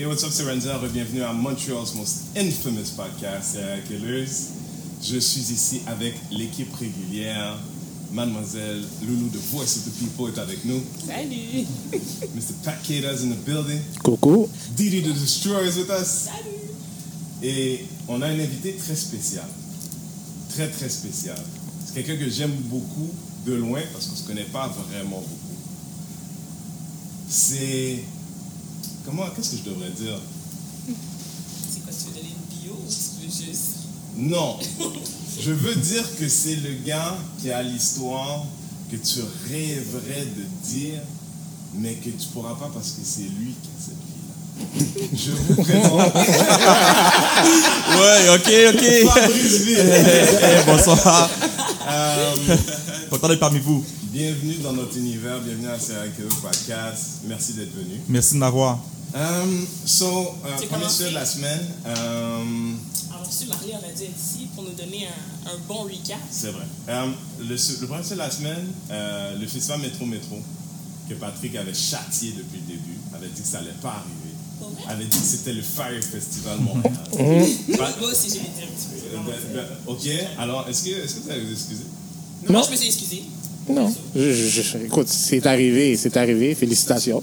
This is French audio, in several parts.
Hey, what's up, c'est. Bienvenue à Montreal's most infamous podcast, Killers. Je suis ici avec l'équipe régulière. Mademoiselle Loulou de Voice of the People est avec nous. Salut! Mr. Pat Kata's in the building. Coco. Didi the Destroyer is with us. Salut! Et on a un invité très spécial. Très, très spécial. C'est quelqu'un que j'aime beaucoup de loin parce qu'on ne se connaît pas vraiment beaucoup. C'est. Comment. Qu'est-ce que je devrais dire? C'est quoi, tu veux donner une bio ou tu veux juste? Non. Je veux dire que c'est le gars qui a l'histoire que tu rêverais de dire, mais que tu pourras pas parce que c'est lui qui a cette vie-là. Je vous présente Ouais, ok, ok. Fabrice Ville. Eh, bonsoir. Euh, Content d'être parmi vous. bienvenue dans notre univers, bienvenue à Serial Killer Podcast. Merci d'être venu. Merci de m'avoir. Um, so, euh, de la semaine. um, Alors, reçu Marie aurait dû être ici pour nous donner un, un bon recap. C'est vrai. Euh, le, le premier sujet de la semaine, euh, le festival Métro Métro, que Patrick avait châtié depuis le début, avait dit que ça allait pas arriver. Pour vrai? Avait dit que c'était le Fire Festival Montréal. Pas- Moi aussi, j'ai été un petit peu. euh, ben- ben, ok, alors est-ce que, est-ce que vous allez vous excuser? Non, moi, je me suis excusée. Non. Je- je- je- écoute, c'est arrivé, c'est arrivé. Félicitations.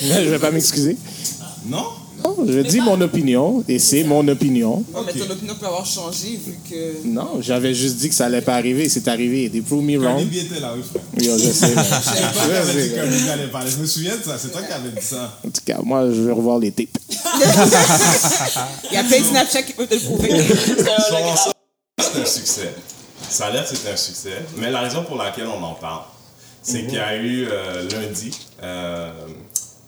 Je vais pas m'excuser. Non? Non, je dis mon opinion et c'est mon opinion. Ouais, mais ton opinion peut avoir changé vu que. Non, j'avais juste dit que ça allait pas arriver. C'est arrivé. They prove me wrong. Était là, oui, frère. Yo, je sais. mais- Je sais. allait parler. Je me souviens de ça, c'est toi qui avais dit ça. En tout cas, moi, je vais revoir les tapes. Il y a plein de Snapchat qui peuvent te le prouver. C'est un succès. Ça a l'air que c'est un succès. Mais la raison pour laquelle on en parle, c'est qu'il y a eu euh, lundi, euh,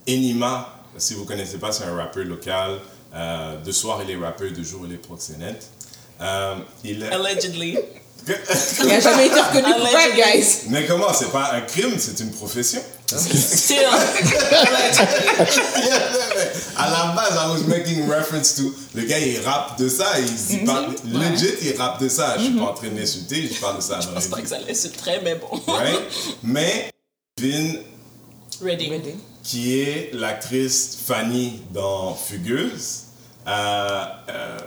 Enima, si vous ne connaissez pas, c'est un rappeur local. Euh, de soir, il est rappeur, de jour, il est proxénète. Euh, il Allegedly. Il n'a jamais été reconnu coupable, guys. Mais comment C'est pas un crime, c'est une profession? Still. à la base, I was making reference to. Le gars, il rappe de ça. Il, il parle, legit, il rappe de ça. Je suis pas en train de l'insulter, je parle de ça. Je pense pas que ça laisse très, mais bon. Right? Mais, Vin, Ready. qui est l'actrice Fanny dans Fugueuse, euh, euh,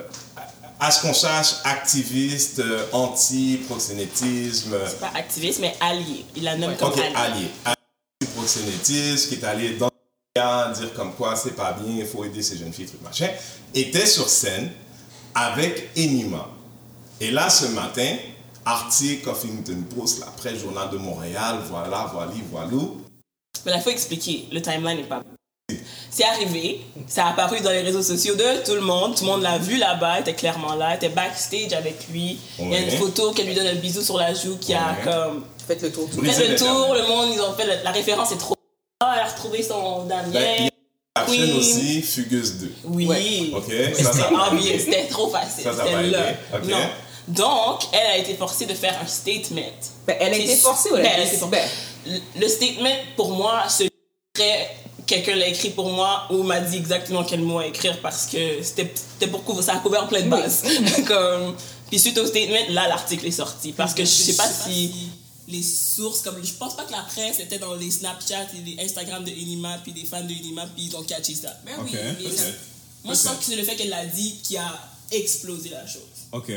à ce qu'on sache, activiste, euh, anti-proxénétisme, C'est pas activiste, mais allié. Il la nomme comme ok, allié. allié, anti-proxénétisme, qui est allé dans gars dire comme quoi c'est pas bien, il faut aider ces jeunes filles, truc machin, était sur scène avec Enima. Et là, ce matin, article Huffington Post, l'après Journal de Montréal, voilà, voilà, voilà. Mais là, il faut expliquer. Le timeline n'est pas. C'est arrivé, ça a apparu dans les réseaux sociaux de tout le monde. Tout le monde l'a vu là-bas, elle était clairement là, elle était backstage avec lui. Il y a une photo qu'elle lui donne un bisou sur la joue qui a comme Faites le tour. tout. Brisez fait le tour, le monde, ils ont fait le- la référence est trop. Ah, elle a retrouvé son Damien. a la chaîne Queen. aussi, Fugueuse 2. Oui. Ouais. Ok, c'était trop facile. Ça, ça C'était va là. aider. Ok. Non. Donc, elle a été forcée de faire un statement. Ben, elle a été forcée ou elle a Ben, été- elle a été forcée? ben. Le- statement, pour moi, ce serait quelqu'un l'a écrit pour moi ou m'a dit exactement quel mot à écrire parce que c'était c'était pour couvrir, ça a couvert plein de bases. comme, puis suite au statement, là, l'article est sorti. Parce que je sais pas si les sources, comme je pense pas que la presse était dans les Snapchat et les Instagram de Enima, puis des fans de Enima, puis ils ont catché ça. Mais Ok, oui, moi je Peut-être. pense que c'est le fait qu'elle l'a dit qui a explosé la chose. Ok.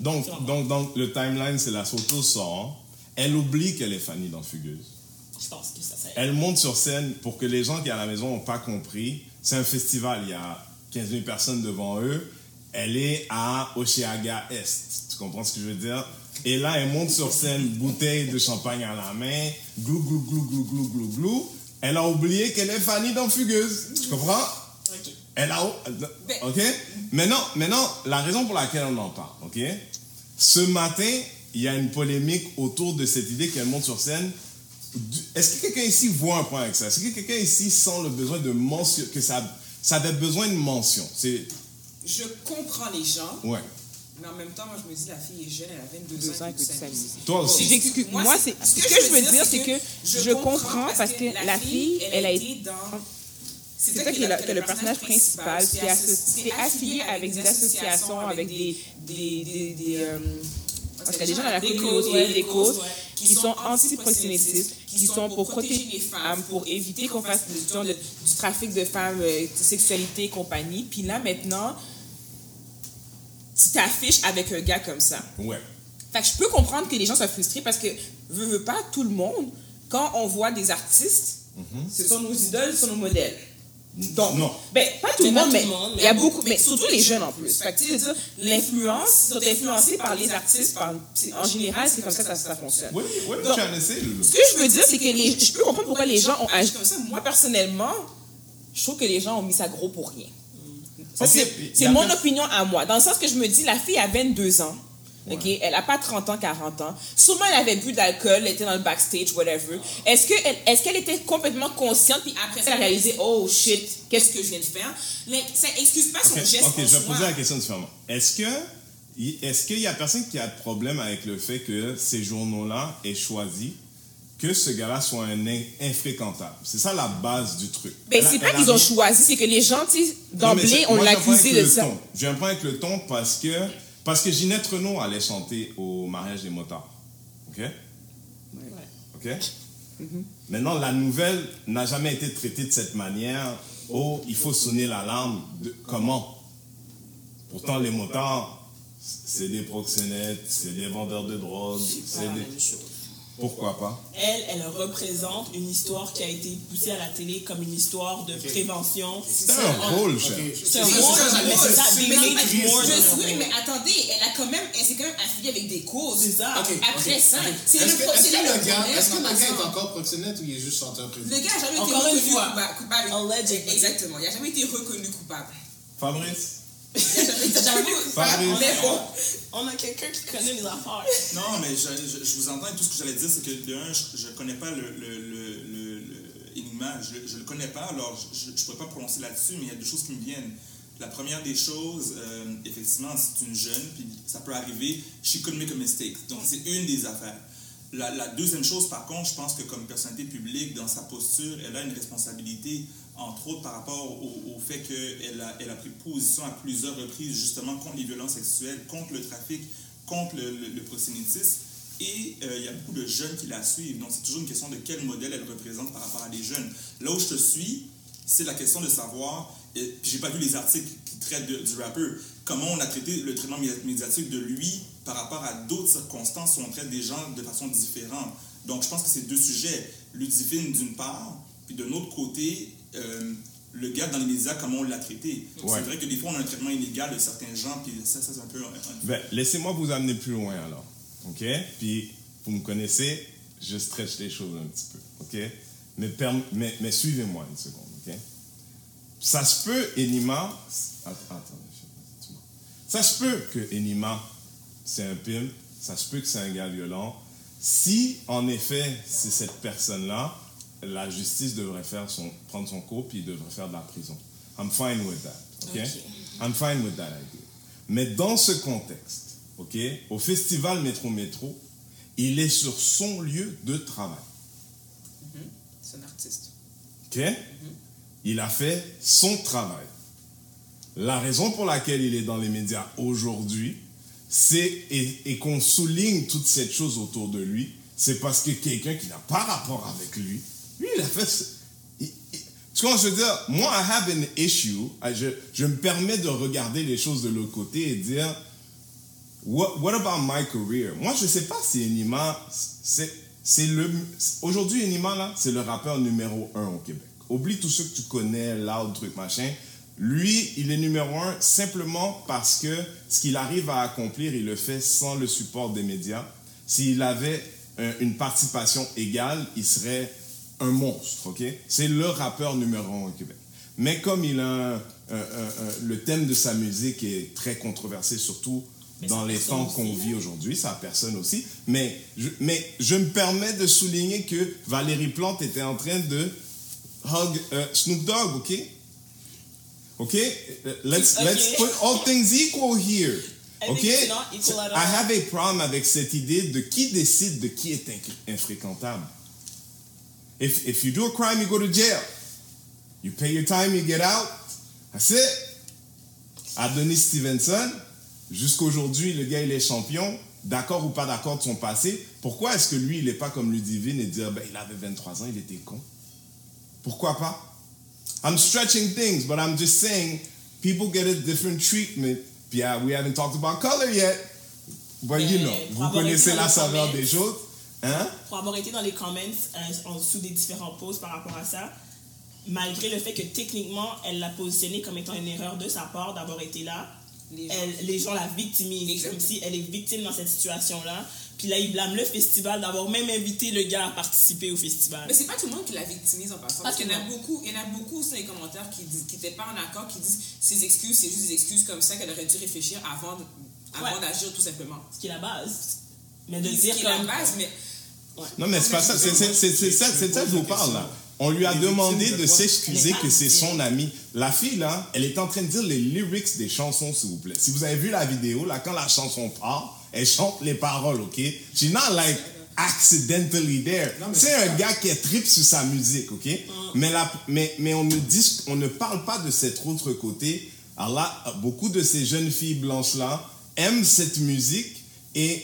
Donc, donc, donc, le timeline, c'est la photo sort. Elle oublie qu'elle est Fanny dans Fugueuse. Je pense que ça, ça Elle monte sur scène pour que les gens qui à la maison n'ont pas compris. C'est un festival, il y a 15 000 personnes devant eux. Elle est à Oshéaga Est. Tu comprends ce que je veux dire? Et là, elle monte sur scène, bouteille de champagne à la main, glou, glou, glou, glou, glou, glou, glou. Elle a oublié qu'elle est Fanny dans Fugueuse. Tu comprends? Ok. Elle a. Ok? Maintenant, maintenant, la raison pour laquelle on en parle, ok? Ce matin, il y a une polémique autour de cette idée qu'elle monte sur scène. Est-ce que quelqu'un ici voit un point avec ça? Est-ce que quelqu'un ici sent le besoin de mention, que ça, ça avait besoin de mention? C'est. Je comprends les gens, Ouais. Mais en même temps, moi, je me dis, la fille est jeune, elle a 22 ans. écoute, ça existe. Toi aussi. Moi, Moi, c'est- ce que je veux dire, c'est que je comprends parce que la fille, elle a été dans. C'est ça qui est le, que le personnage principal, c'est asso- c'est affilié avec des associations, avec des, des, des, des, euh, parce qu'il y a des gens dans la communauté, ouais, des causes. ouais. qui sont anti-proxénétistes, qui sont pour protéger les femmes, pour éviter qu'on fasse du, trafic de femmes, de sexualité et compagnie. Puis là, maintenant, tu t'affiches avec un gars comme ça. Ouais. Fait que je peux comprendre que les gens soient frustrés parce que, veut, veut pas, tout le monde, quand on voit des artistes, ce sont nos idoles, ce sont nos modèles. Donc, Non. ben, pas tout le monde, mais il y a beaucoup, mais surtout les jeunes en plus. Fait que, tu veux dire, l'influence, ils sont influencés par les artistes, par, en général, c'est comme ça que ça, ça fonctionne. Are you Donc, say, Lulu? Ce que je veux dire, c'est que les, je peux comprendre pourquoi les gens ont agi comme ça. Moi, personnellement, je trouve que les gens ont mis ça gros pour rien. Ça, c'est- mon opinion à moi. Dans le sens que je me dis, la fille a 22 ans. OK? Elle n'a pas 30 ans, 40 ans. Sûrement, elle avait bu d'alcool, elle était dans le backstage, whatever. Est-ce qu'elle est qu'elle était complètement consciente, puis après ça, elle a réalisé, oh shit, qu'est-ce que je viens de faire? Mais ça excuse pas son Ok, geste. ok, je vais poser la question différemment. Est-ce que est-ce qu'il y a personne qui a de problème avec le fait que ces journaux-là aient choisi que ce gars-là soit un in- infréquentable C'est ça la base du truc. Ben, Elle a- c'est pas qu'ils ont choisi, c'est que les gens, mais d'emblée, c'est- on moi, l'a accusé avec de le ça. ton. J'ai un problème avec le ton parce que parce que Ginette Renault allait chanter au mariage des motards. OK? OK? Mm-hmm. Maintenant, la nouvelle n'a jamais été traitée de cette manière. Oh, il faut sonner l'alarme. Comment? Pourtant, les motards, c'est des proxénètes, c'est des vendeurs de drogue. C'est pas c'est la des- même chose. Pourquoi pas? Elle, elle représente une histoire qui a été poussée à la télé comme une histoire de prévention. C'est un rôle, cher. C'est un rôle, mais c'est ça, they made more. Oui, mais attendez, elle a quand même, elle s'est quand même affiliée avec des causes. C'est ça. Après ça, c'est Est-ce le que, pro- est-ce que problème, est-ce que le gars est encore proxénète ou il est juste chanteur? Le gars n'a jamais été reconnu coupable. Exactement. Il n'a jamais été reconnu coupable. Fabrice? Mais bon. On a quelqu'un qui connaît les affaires. Non, mais je, je- je vous entends et tout ce que j'allais dire, c'est que de un, je ne connais pas le, le, le, le- le Enigma, je ne le connais pas, alors je ne pourrais pas prononcer là-dessus, mais il y a deux choses qui me viennent. La première des choses, euh, effectivement, c'est une jeune, puis ça peut arriver, she could make a mistake. Donc, c'est une des affaires. La, la deuxième chose, par contre, je pense que comme personnalité publique, dans sa posture, elle a une responsabilité, entre autres par rapport au, fait qu'elle a, elle a pris position à plusieurs reprises, justement, contre les violences sexuelles, contre le trafic, contre le, le-. Et euh, il y a beaucoup de jeunes qui la suivent. Donc, c'est toujours une question de quel modèle elle représente par rapport à des jeunes. Là où je te suis, c'est la question de savoir, et puis j'ai pas vu les articles qui traitent du rappeur, comment on a traité le traitement mé- médiatique de lui par rapport à d'autres circonstances où on traite des gens de façon différente. Donc je pense que c'est deux sujets. Ludivine d'une part, puis de l'autre côté, euh, le gars dans les médias, comment on l'a traité. Ouais. C'est vrai que des fois on a un traitement illégal de certains gens, puis ça, ça c'est un peu... Ben, laissez-moi vous amener plus loin alors. OK? Puis, vous me connaissez, je stretch les choses un petit peu. OK? Mais, perm- mais, mais suivez-moi une seconde. OK? Ça se peut, Enima. Attends, attends, Ça se peut que Enima, c'est un pimp. Ça se peut que c'est un gars violent. Si, en effet, c'est cette personne-là, la justice devrait faire son, prendre son cours puis il devrait faire de la prison. I'm fine with that. OK? Ok. I'm fine with that idea. Mais dans ce contexte, OK, au festival Métro Métro, il est sur son lieu de travail. C'est un artiste. OK? Il a fait son travail. La raison pour laquelle il est dans les médias aujourd'hui, c'est et, et qu'on souligne toute cette chose autour de lui, c'est parce que quelqu'un qui n'a pas rapport avec lui, lui, il a fait. tu vois, je veux dire, moi, I have an issue. Je, je me permets de regarder les choses de l'autre côté et dire, what, about my career? Moi, je sais pas si Enima, c'est le, aujourd'hui, Enima, là, c'est le rappeur numéro un au Québec. Oublie tous ceux que tu connais, loud, truc, machin. Lui, il est numéro un simplement parce que ce qu'il arrive à accomplir, il le fait sans le support des médias. S'il avait euh, une participation égale, il serait un monstre, ok? C'est le rappeur numéro un au Québec. Mais comme il a un- un- un- un- le thème de sa musique est très controversé, surtout Mais dans les temps qu'on vit aujourd'hui, sa personne aussi. Mais je, mais je me permets de souligner que Valérie Plante était en train de hug euh, Snoop Dogg, ok? Ok? Uh, Let's, Ok. let's put all things equal here. Ok? I have a problem avec cette idée de qui décide de qui est infréquentable. If, if you do a crime, you go to jail. You pay your time, you get out. That's it. Adonis Stevenson, jusqu'aujourd'hui, le gars, il est champion. d'accord ou pas d'accord de son passé, pourquoi est-ce que lui, il n'est pas comme Ludivine et dire, ben, il avait 23 ans, il était con? Pourquoi pas? I'm stretching things, but I'm just saying, people get a different treatment. Yeah, we haven't talked about color yet, but you know, vous connaissez la saveur des choses. Hein? Pour avoir été dans les comments euh, en dessous des différents posts par rapport à ça, malgré le fait que techniquement, elle l'a positionnée comme étant une erreur de sa part d'avoir été là, Les gens- elle- les gens la victimisent, comme si elle est victime dans cette situation-là. Puis là, ils blâment le festival d'avoir même invité le gars à participer au festival. Mais c'est pas tout le monde qui la victimise en passant. Pas Parce qu'il y en a beaucoup, il y en a beaucoup aussi dans les commentaires qui n'étaient pas en accord, qui disent ces excuses, c'est juste des excuses comme ça qu'elle aurait dû réfléchir avant, de- avant Ouais. d'agir tout simplement. Ce qui est la base. Mais de Ce dire qui est la comme... base, mais Non, mais c'est pas ça. C'est ça, c'est ça que je vous parle, là. On lui a Les demandé de s'excuser que c'est son ami. La fille, là, elle est en train de dire les lyrics des chansons, s'il vous plaît. Si vous avez vu la vidéo, là, quand la chanson part, elle chante les paroles, OK? She's not like accidentally there. C'est un gars qui est trip sur sa musique, OK? Mais, la, mais, mais on, ne dit, on ne parle pas de cet autre côté. Alors là, beaucoup de ces jeunes filles blanches-là aiment cette musique et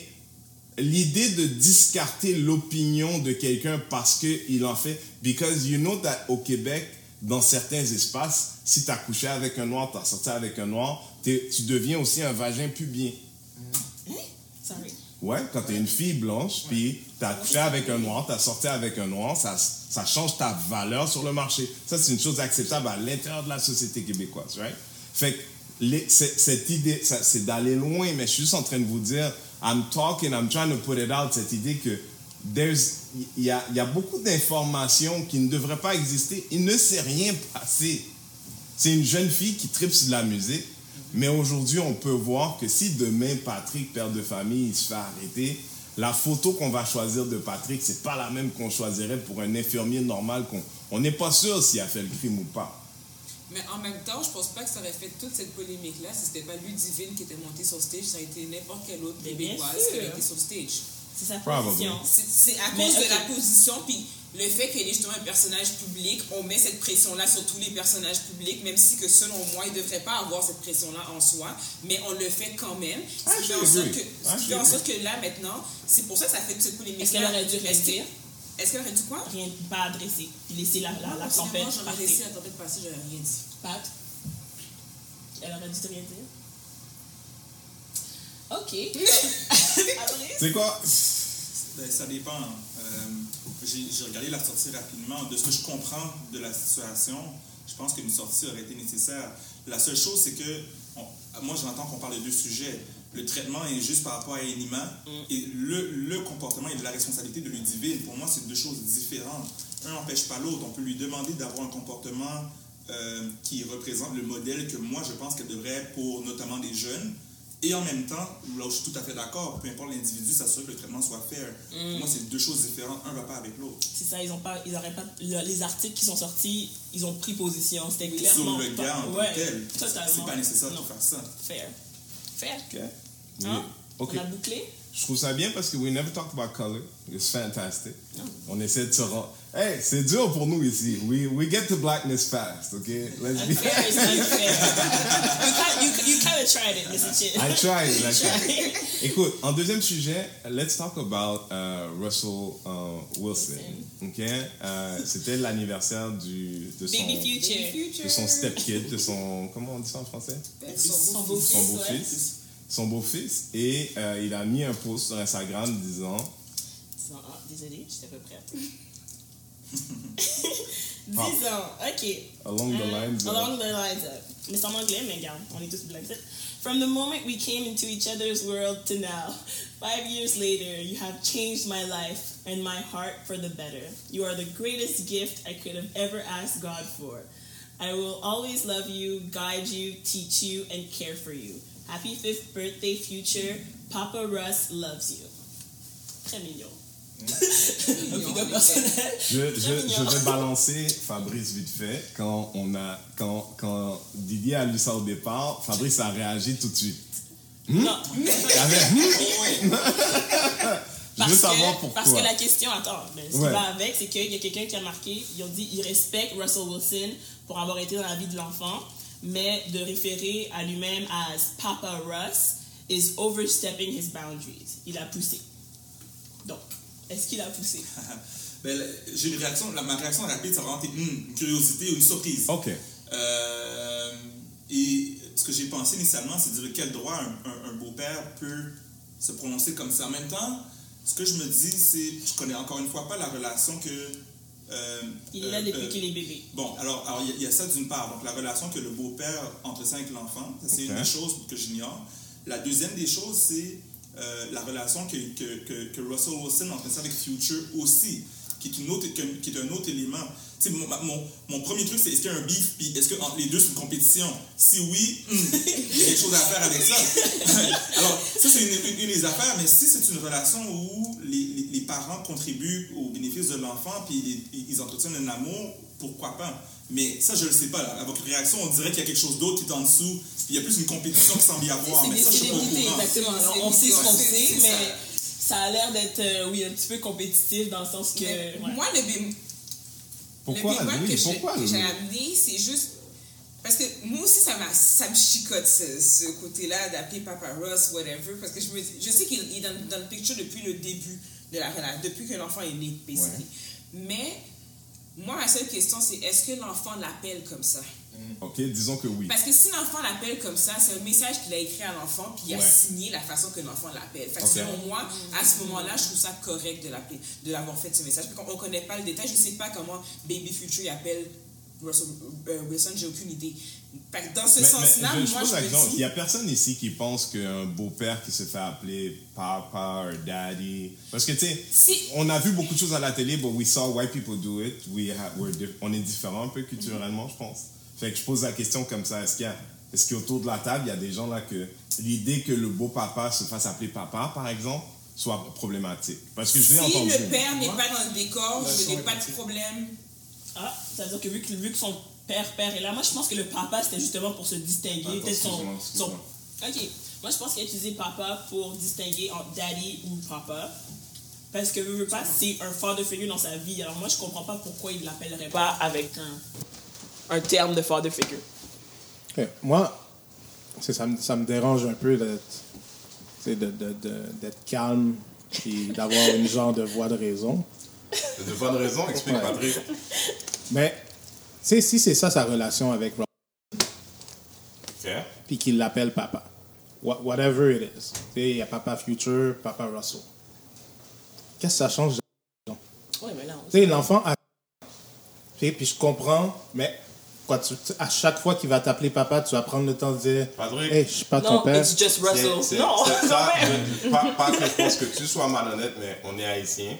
l'idée de discarter l'opinion de quelqu'un parce qu'il en fait. Because you know that au Québec, dans certains espaces, si tu as couché avec un noir, tu as sorti avec un noir, tu deviens aussi un vagin pubien. Sorry. Ouais, quand tu es une fille blanche, puis tu as couché avec un noir, tu as sorti avec un noir, ça, ça change ta valeur sur le marché. Ça, c'est une chose acceptable à l'intérieur de la société québécoise, right? Fait que les- cette idée, c'est d'aller loin, mais je suis juste en train de vous dire, I'm talking, I'm trying to put it out, cette idée que il y a, beaucoup d'informations qui ne devraient pas exister. Il ne s'est rien passé. C'est une jeune fille qui tripe sur la musique. Mais aujourd'hui, on peut voir que si demain, Patrick, père de famille, il se fait arrêter, la photo qu'on va choisir de Patrick, c'est pas la même qu'on choisirait pour un infirmier normal. on n'est pas sûr s'il a fait le crime ou pas. Mais en même temps, je pense pas que ça aurait fait toute cette polémique-là si c'était pas Ludivine qui était montée sur stage, ça aurait été n'importe quelle autre québécoise qui aurait été sur stage. C'est sa Probably. position. C'est à Mais, cause de la position, puis le fait qu'elle est justement un personnage public, on met cette pression-là sur tous les personnages publics, même si que selon moi, il ne devrait pas avoir cette pression-là en soi, mais on le fait quand même. Ce Ah, qui je fait en sorte agree. que, Ah, ce qui fait en agree. sorte que là, maintenant, c'est pour ça que ça fait toute cette polémique. Est-ce qu'elle aurait dû rien Est-ce qu'elle aurait dit quoi? Rien, pas adressé. Laisser la, la, la Moi, tempête j'aurais partir. laissé la tempête passer, j'aurais rien dit. Pat? Elle aurait dû rien dire? Ok. C'est quoi? Ben, ça dépend. Euh, J'ai j'ai regardé la sortie rapidement. De ce que je comprends de la situation, je pense qu'une sortie aurait été nécessaire. La seule chose, c'est que, on- moi j'entends qu'on parle de deux sujets. Le traitement injuste par rapport à Enima et le, le comportement et de la responsabilité de Ludivine. Pour moi, c'est deux choses différentes. Un n'empêche pas l'autre. On peut lui demander d'avoir un comportement euh, qui représente le modèle que moi je pense qu'elle devrait être pour notamment des jeunes. Et en même temps, là où je suis tout à fait d'accord, peu importe l'individu, s'assurer que le traitement soit fair. Pour moi, c'est deux choses différentes. Un ne va pas avec l'autre. C'est ça, ils ont pas, ils pas, le- les articles qui sont sortis, ils ont pris position. C'était clairement Sur le pas- gars en tant ouais, que tel. C'est pas nécessaire Non. de faire ça. Fair. Fair. Ok. Oui. Hein? Ok. On a bouclé? Je trouve ça bien parce que we never talked about color. It's fantastic. On essaie de se rendre. Hey, c'est dur pour nous ici. We, we get to blackness fast, ok? Let's be. Unfair is unfair. you, kind, you, you kind of tried it, Mr. Chin. I tried, I tried. Écoute, en deuxième sujet, let's talk about uh, Russell uh, Wilson. Ok? Euh, C'était l'anniversaire du de son Baby Future. de son stepkid, de son comment on dit ça en français? Son beau-fils, Son beau-fils. Son beau-fils. Et euh, il a mis un post sur Instagram disant ah, désolé, j'étais pas prête. 10 ans, ok. along the Uh, lines. of- along the lines of. Mais c'est en anglais, mais regarde, on est tous blancs. From the moment we came into each other's world to now, five years later, you have changed my life and my heart for the better. You are the greatest gift I could have ever asked God for. I will always love you, guide you, teach you, and care for you. Happy fifth birthday, future. Papa Russ loves you. Très mignon. Je, je, je vais balancer Fabrice vite fait. Quand, on a, quand, quand Didier a lu ça au départ, Fabrice a réagi tout de suite. Non. Il avait, Hmm? je Parce veux que- savoir pourquoi. Parce que la question, attends, mais ce Ouais. qui va avec, c'est qu'il y a quelqu'un qui a marqué, ils ont dit, ils respectent Russell Wilson pour avoir été dans la vie de l'enfant, mais de référer à lui-même as Papa Russ, is overstepping his boundaries. Il a poussé. Donc, est-ce qu'il a poussé? Ben, j'ai une réaction, la, ma réaction rapide, ça va vraiment être hmm, une curiosité ou une surprise. Ok. Euh, et ce que j'ai pensé initialement, c'est de dire quel droit un, un- un beau-père peut se prononcer comme ça. En même temps, ce que je me dis, c'est, je connais encore une fois pas la relation que. Euh, Il est là euh, depuis euh, qu'il est bébé. Bon, alors il y a- il y, a ça d'une part. Donc, la relation que le beau-père entretient avec l'enfant, ça, c'est une des choses que j'ignore. La deuxième des choses, c'est euh, la relation que, que, que, que Russell Wilson entretient avec Future aussi, qui est, une autre, qui est- qui est un autre élément. Mon, mon, mon premier truc, c'est est-ce qu'il y a un beef, puis est-ce que entre les deux, c'est une compétition? Si oui, hmm, il y a quelque chose à faire avec ça. Alors, ça, c'est une, une- une des affaires, mais si c'est une relation où les, les, les parents contribuent au bénéfice de l'enfant, puis ils, ils entretiennent un amour, pourquoi pas? Mais ça, je ne le sais pas. Là. À votre réaction, on dirait qu'il y a quelque chose d'autre qui est en dessous, puis il y a plus une compétition qui semble y avoir. Mais ça, je suis pas au décidé, courant. exactement. Alors, on sait ce qu'on sait, mais ça. ça a l'air d'être, euh, oui, un petit peu compétitif dans le sens que. Ouais. Moi, le Pourquoi, le oui, que pourquoi? j'ai amené, c'est juste. Parce que moi aussi, ça, ça me chicote ce, ce côté-là d'appeler Papa Ross, whatever. Parce que je, me, dis- je sais qu'il il est dans, dans le picture depuis le début de la relation, depuis que l'enfant est né, basically. Mais moi, ma seule question, c'est est-ce que l'enfant l'appelle comme ça? Ok, disons que oui. Parce que si l'enfant l'appelle comme ça, c'est un message qu'il a écrit à l'enfant, puis il a Ouais. signé la façon que l'enfant l'appelle. Fait que Ok. selon moi, à ce moment-là, je trouve ça correct de l'appeler, de l'avoir fait ce message. Parce qu'on ne connaît pas le détail, je ne sais pas comment Baby Future appelle Russell euh, Wilson, j'ai aucune idée. Dans ce Mais- mais sens-là, je- je moi, pose je la me question, il n'y a personne ici qui pense qu'un beau-père qui se fait appeler papa ou daddy? Parce que, tu sais, Si- on a vu beaucoup de choses à la télé, but we saw white people do it. We we're diff- on est différent un peu culturellement, je pense. Fait que je pose la question comme ça est-ce qu'il y a. Est-ce qu'autour de la table, il y a des gens là que l'idée que le beau-papa se fasse appeler papa, par exemple, soit problématique? Parce que je l'ai Si entendu. le père n'est pas dans le décor, je n'ai pas de problème. Ah, c'est-à-dire que vu, que vu que son père, père est là, moi je pense que le papa c'était justement pour se distinguer. Attends, son. Ok. Moi je pense qu'il a utilisé papa pour distinguer entre daddy ou papa. Parce que veut, veut pas, c'est un father figure dans sa vie. Alors moi je comprends pas pourquoi il l'appellerait pas avec un, un terme de father figure. Ok, Moi, c'est- ça, me- ça me dérange un peu d'être tu sais, de- de- de- d'être calme et d'avoir une genre de voix de raison. De bonnes raisons, explique Ouais. Patrick. Mais, sais, si c'est ça sa relation avec Rob, Ok. puis qu'il l'appelle papa, wha- whatever it is, tu sais, il y a papa Future, papa Russell. Qu'est-ce que ça change? Ouais, mais là, on- Tu sais, l'enfant a. Puis je comprends, mais quoi, tu- tu- à chaque fois qu'il va t'appeler papa, tu vas prendre le temps de dire Patrick. Hey, je suis pas ton Non, père. it's just Russell. c'est- non, c'est ça, quand même. je- pas, pas que je pense que tu sois malhonnête, mais on est haïtien.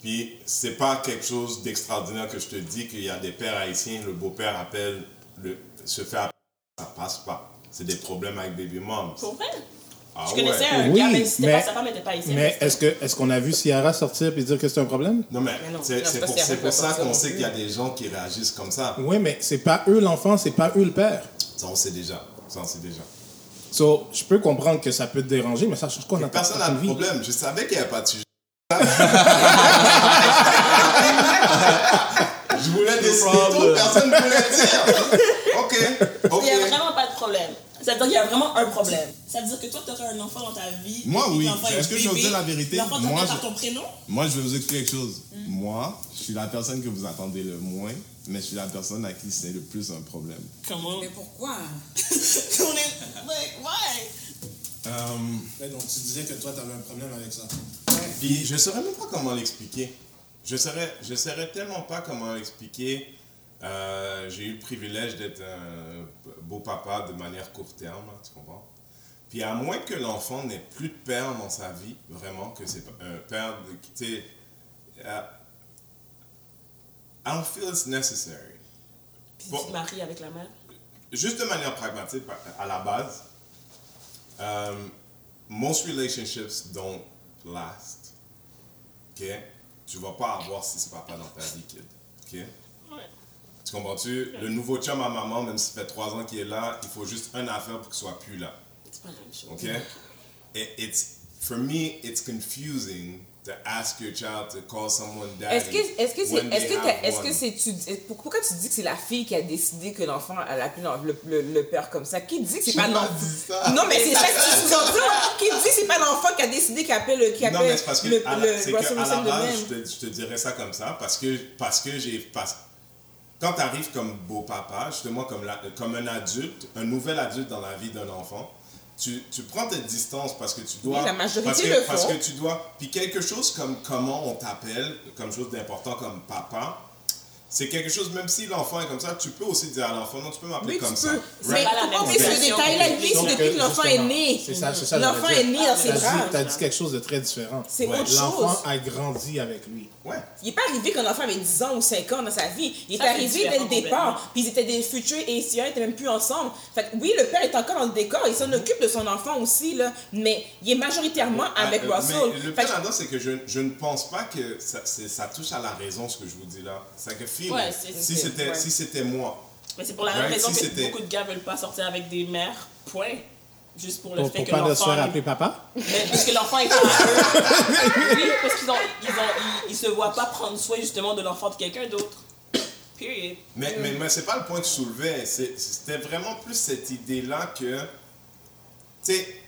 Puis c'est pas quelque chose d'extraordinaire que je te dis qu'il y a des pères haïtiens, le beau-père appelle, le, se fait appeler, ça passe pas. C'est des problèmes avec baby mom. Pour vrai? Ah Je connaissais un Oui, gars, mais mais- pas, sa femme n'était pas ici. Mais est-ce que est-ce qu'on a vu Ciara sortir et dire que c'est un problème? Non, mais, Mais c'est pour, pour pour ça qu'on sait qu'il y a des gens qui réagissent comme ça. Oui, mais c'est pas eux l'enfant, c'est pas eux le père. Ça, on sait déjà. Ça, on sait déjà. So, je peux comprendre que ça peut te déranger, mais ça change quoi dans ta Personne n'a de problème. Je savais qu'il n'y avait pas de sujet. Je voulais décider tout, personne ne voulait dire. Ok. Il n'y a vraiment pas de problème. Ça veut dire qu'il y a vraiment un problème. Ça veut dire que toi, tu aurais un enfant dans ta vie. Moi, oui. Est-ce que je vais vous dire la vérité? L'enfant Moi, par je- ton prénom? Moi, je vais vous expliquer quelque chose. Moi, je suis la personne que vous attendez le moins, mais je suis la personne à qui c'est le plus un problème. Comment? Mais pourquoi? On est. Like, why? Euh, Ouais, donc tu disais que toi, tu avais un problème avec ça. Puis je ne saurais même pas comment l'expliquer. Je ne saurais, je saurais tellement pas comment l'expliquer. Euh, J'ai eu le privilège d'être un beau papa de manière court terme, hein, tu comprends? Puis à moins que l'enfant n'ait plus de père dans sa vie, vraiment, que c'est un père de, tu sais, euh, I don't feel it's necessary. Puis Bon. tu te maries avec la mère? juste de manière pragmatique, à la base, um, most relationships don't last. OK? Tu vas pas avoir six papas dans ta vie, kid. OK? Tu comprends-tu? Le nouveau chum à maman, même si ça fait trois ans qu'il est là, il faut juste une affaire pour qu'il soit plus là. C'est. OK? It, it's, for me, it's confusing to ask your child to call someone daddy. Est-ce que est-ce que c'est est-ce que est-ce que c'est tu pour- pourquoi tu dis que c'est la fille qui a décidé que l'enfant elle appelle le, le, le père comme ça? Qui dit que c'est pas l'enfant? non mais c'est ça que tu sous-entends qui dit que c'est pas l'enfant qui a décidé qu'il appelle le qui Non, mais appelle c'est parce que, le, à le la, c'est que à la base, je te, je te dirais ça comme ça parce que, parce que j'ai. parce- quand tu arrives comme beau papa, justement comme, la- comme un adulte, un nouvel adulte dans la vie d'un enfant, tu, tu prends tes distances parce que tu dois. Oui, la majorité parce que, le Parce que tu dois. Puis quelque chose comme comment on t'appelle, comme chose d'important comme papa, c'est quelque chose, même si l'enfant est comme ça, tu peux aussi dire à l'enfant, non, tu peux m'appeler oui, tu comme ça. peux. Mais on met ce détail-là, lui, c'est Sauf depuis que, l'enfant est né. C'est ça, c'est ça. L'enfant est né dans ses bras. dit- T'as dit quelque chose de très différent. C'est Ouais. autre L'enfant chose. a grandi avec lui. Ouais. Il n'est pas arrivé qu'un enfant avait 10 ans ou 5 ans dans sa vie. Il est Ça, arrivé dès le départ. Puis ils étaient des futurs et ils n'étaient même plus ensemble. Fait que oui, le père est encore dans le décor. Il s'en occupe de son enfant aussi, là. Mais il est majoritairement avec euh, Russell. Mais le pire là-dedans, c'est que je, je ne pense pas que ça, ça touche à la raison, ce que je vous dis là. C'est que Ouais, si c'était ouais. si c'était moi, Mais c'est pour la même Right, raison si que beaucoup de gars veulent pas sortir avec des mères, point. Juste pour le Pour, fait pour que pas de se l'enfant... faire est- appeler papa? Mais parce que l'enfant est pas à eux. Oui, parce qu'ils ont, ils ont, ils, ils se voient pas prendre soin justement de l'enfant de quelqu'un d'autre. Period. mais, mais, mais c'est pas le point que tu soulevais. C'était vraiment plus cette idée-là que, tu sais,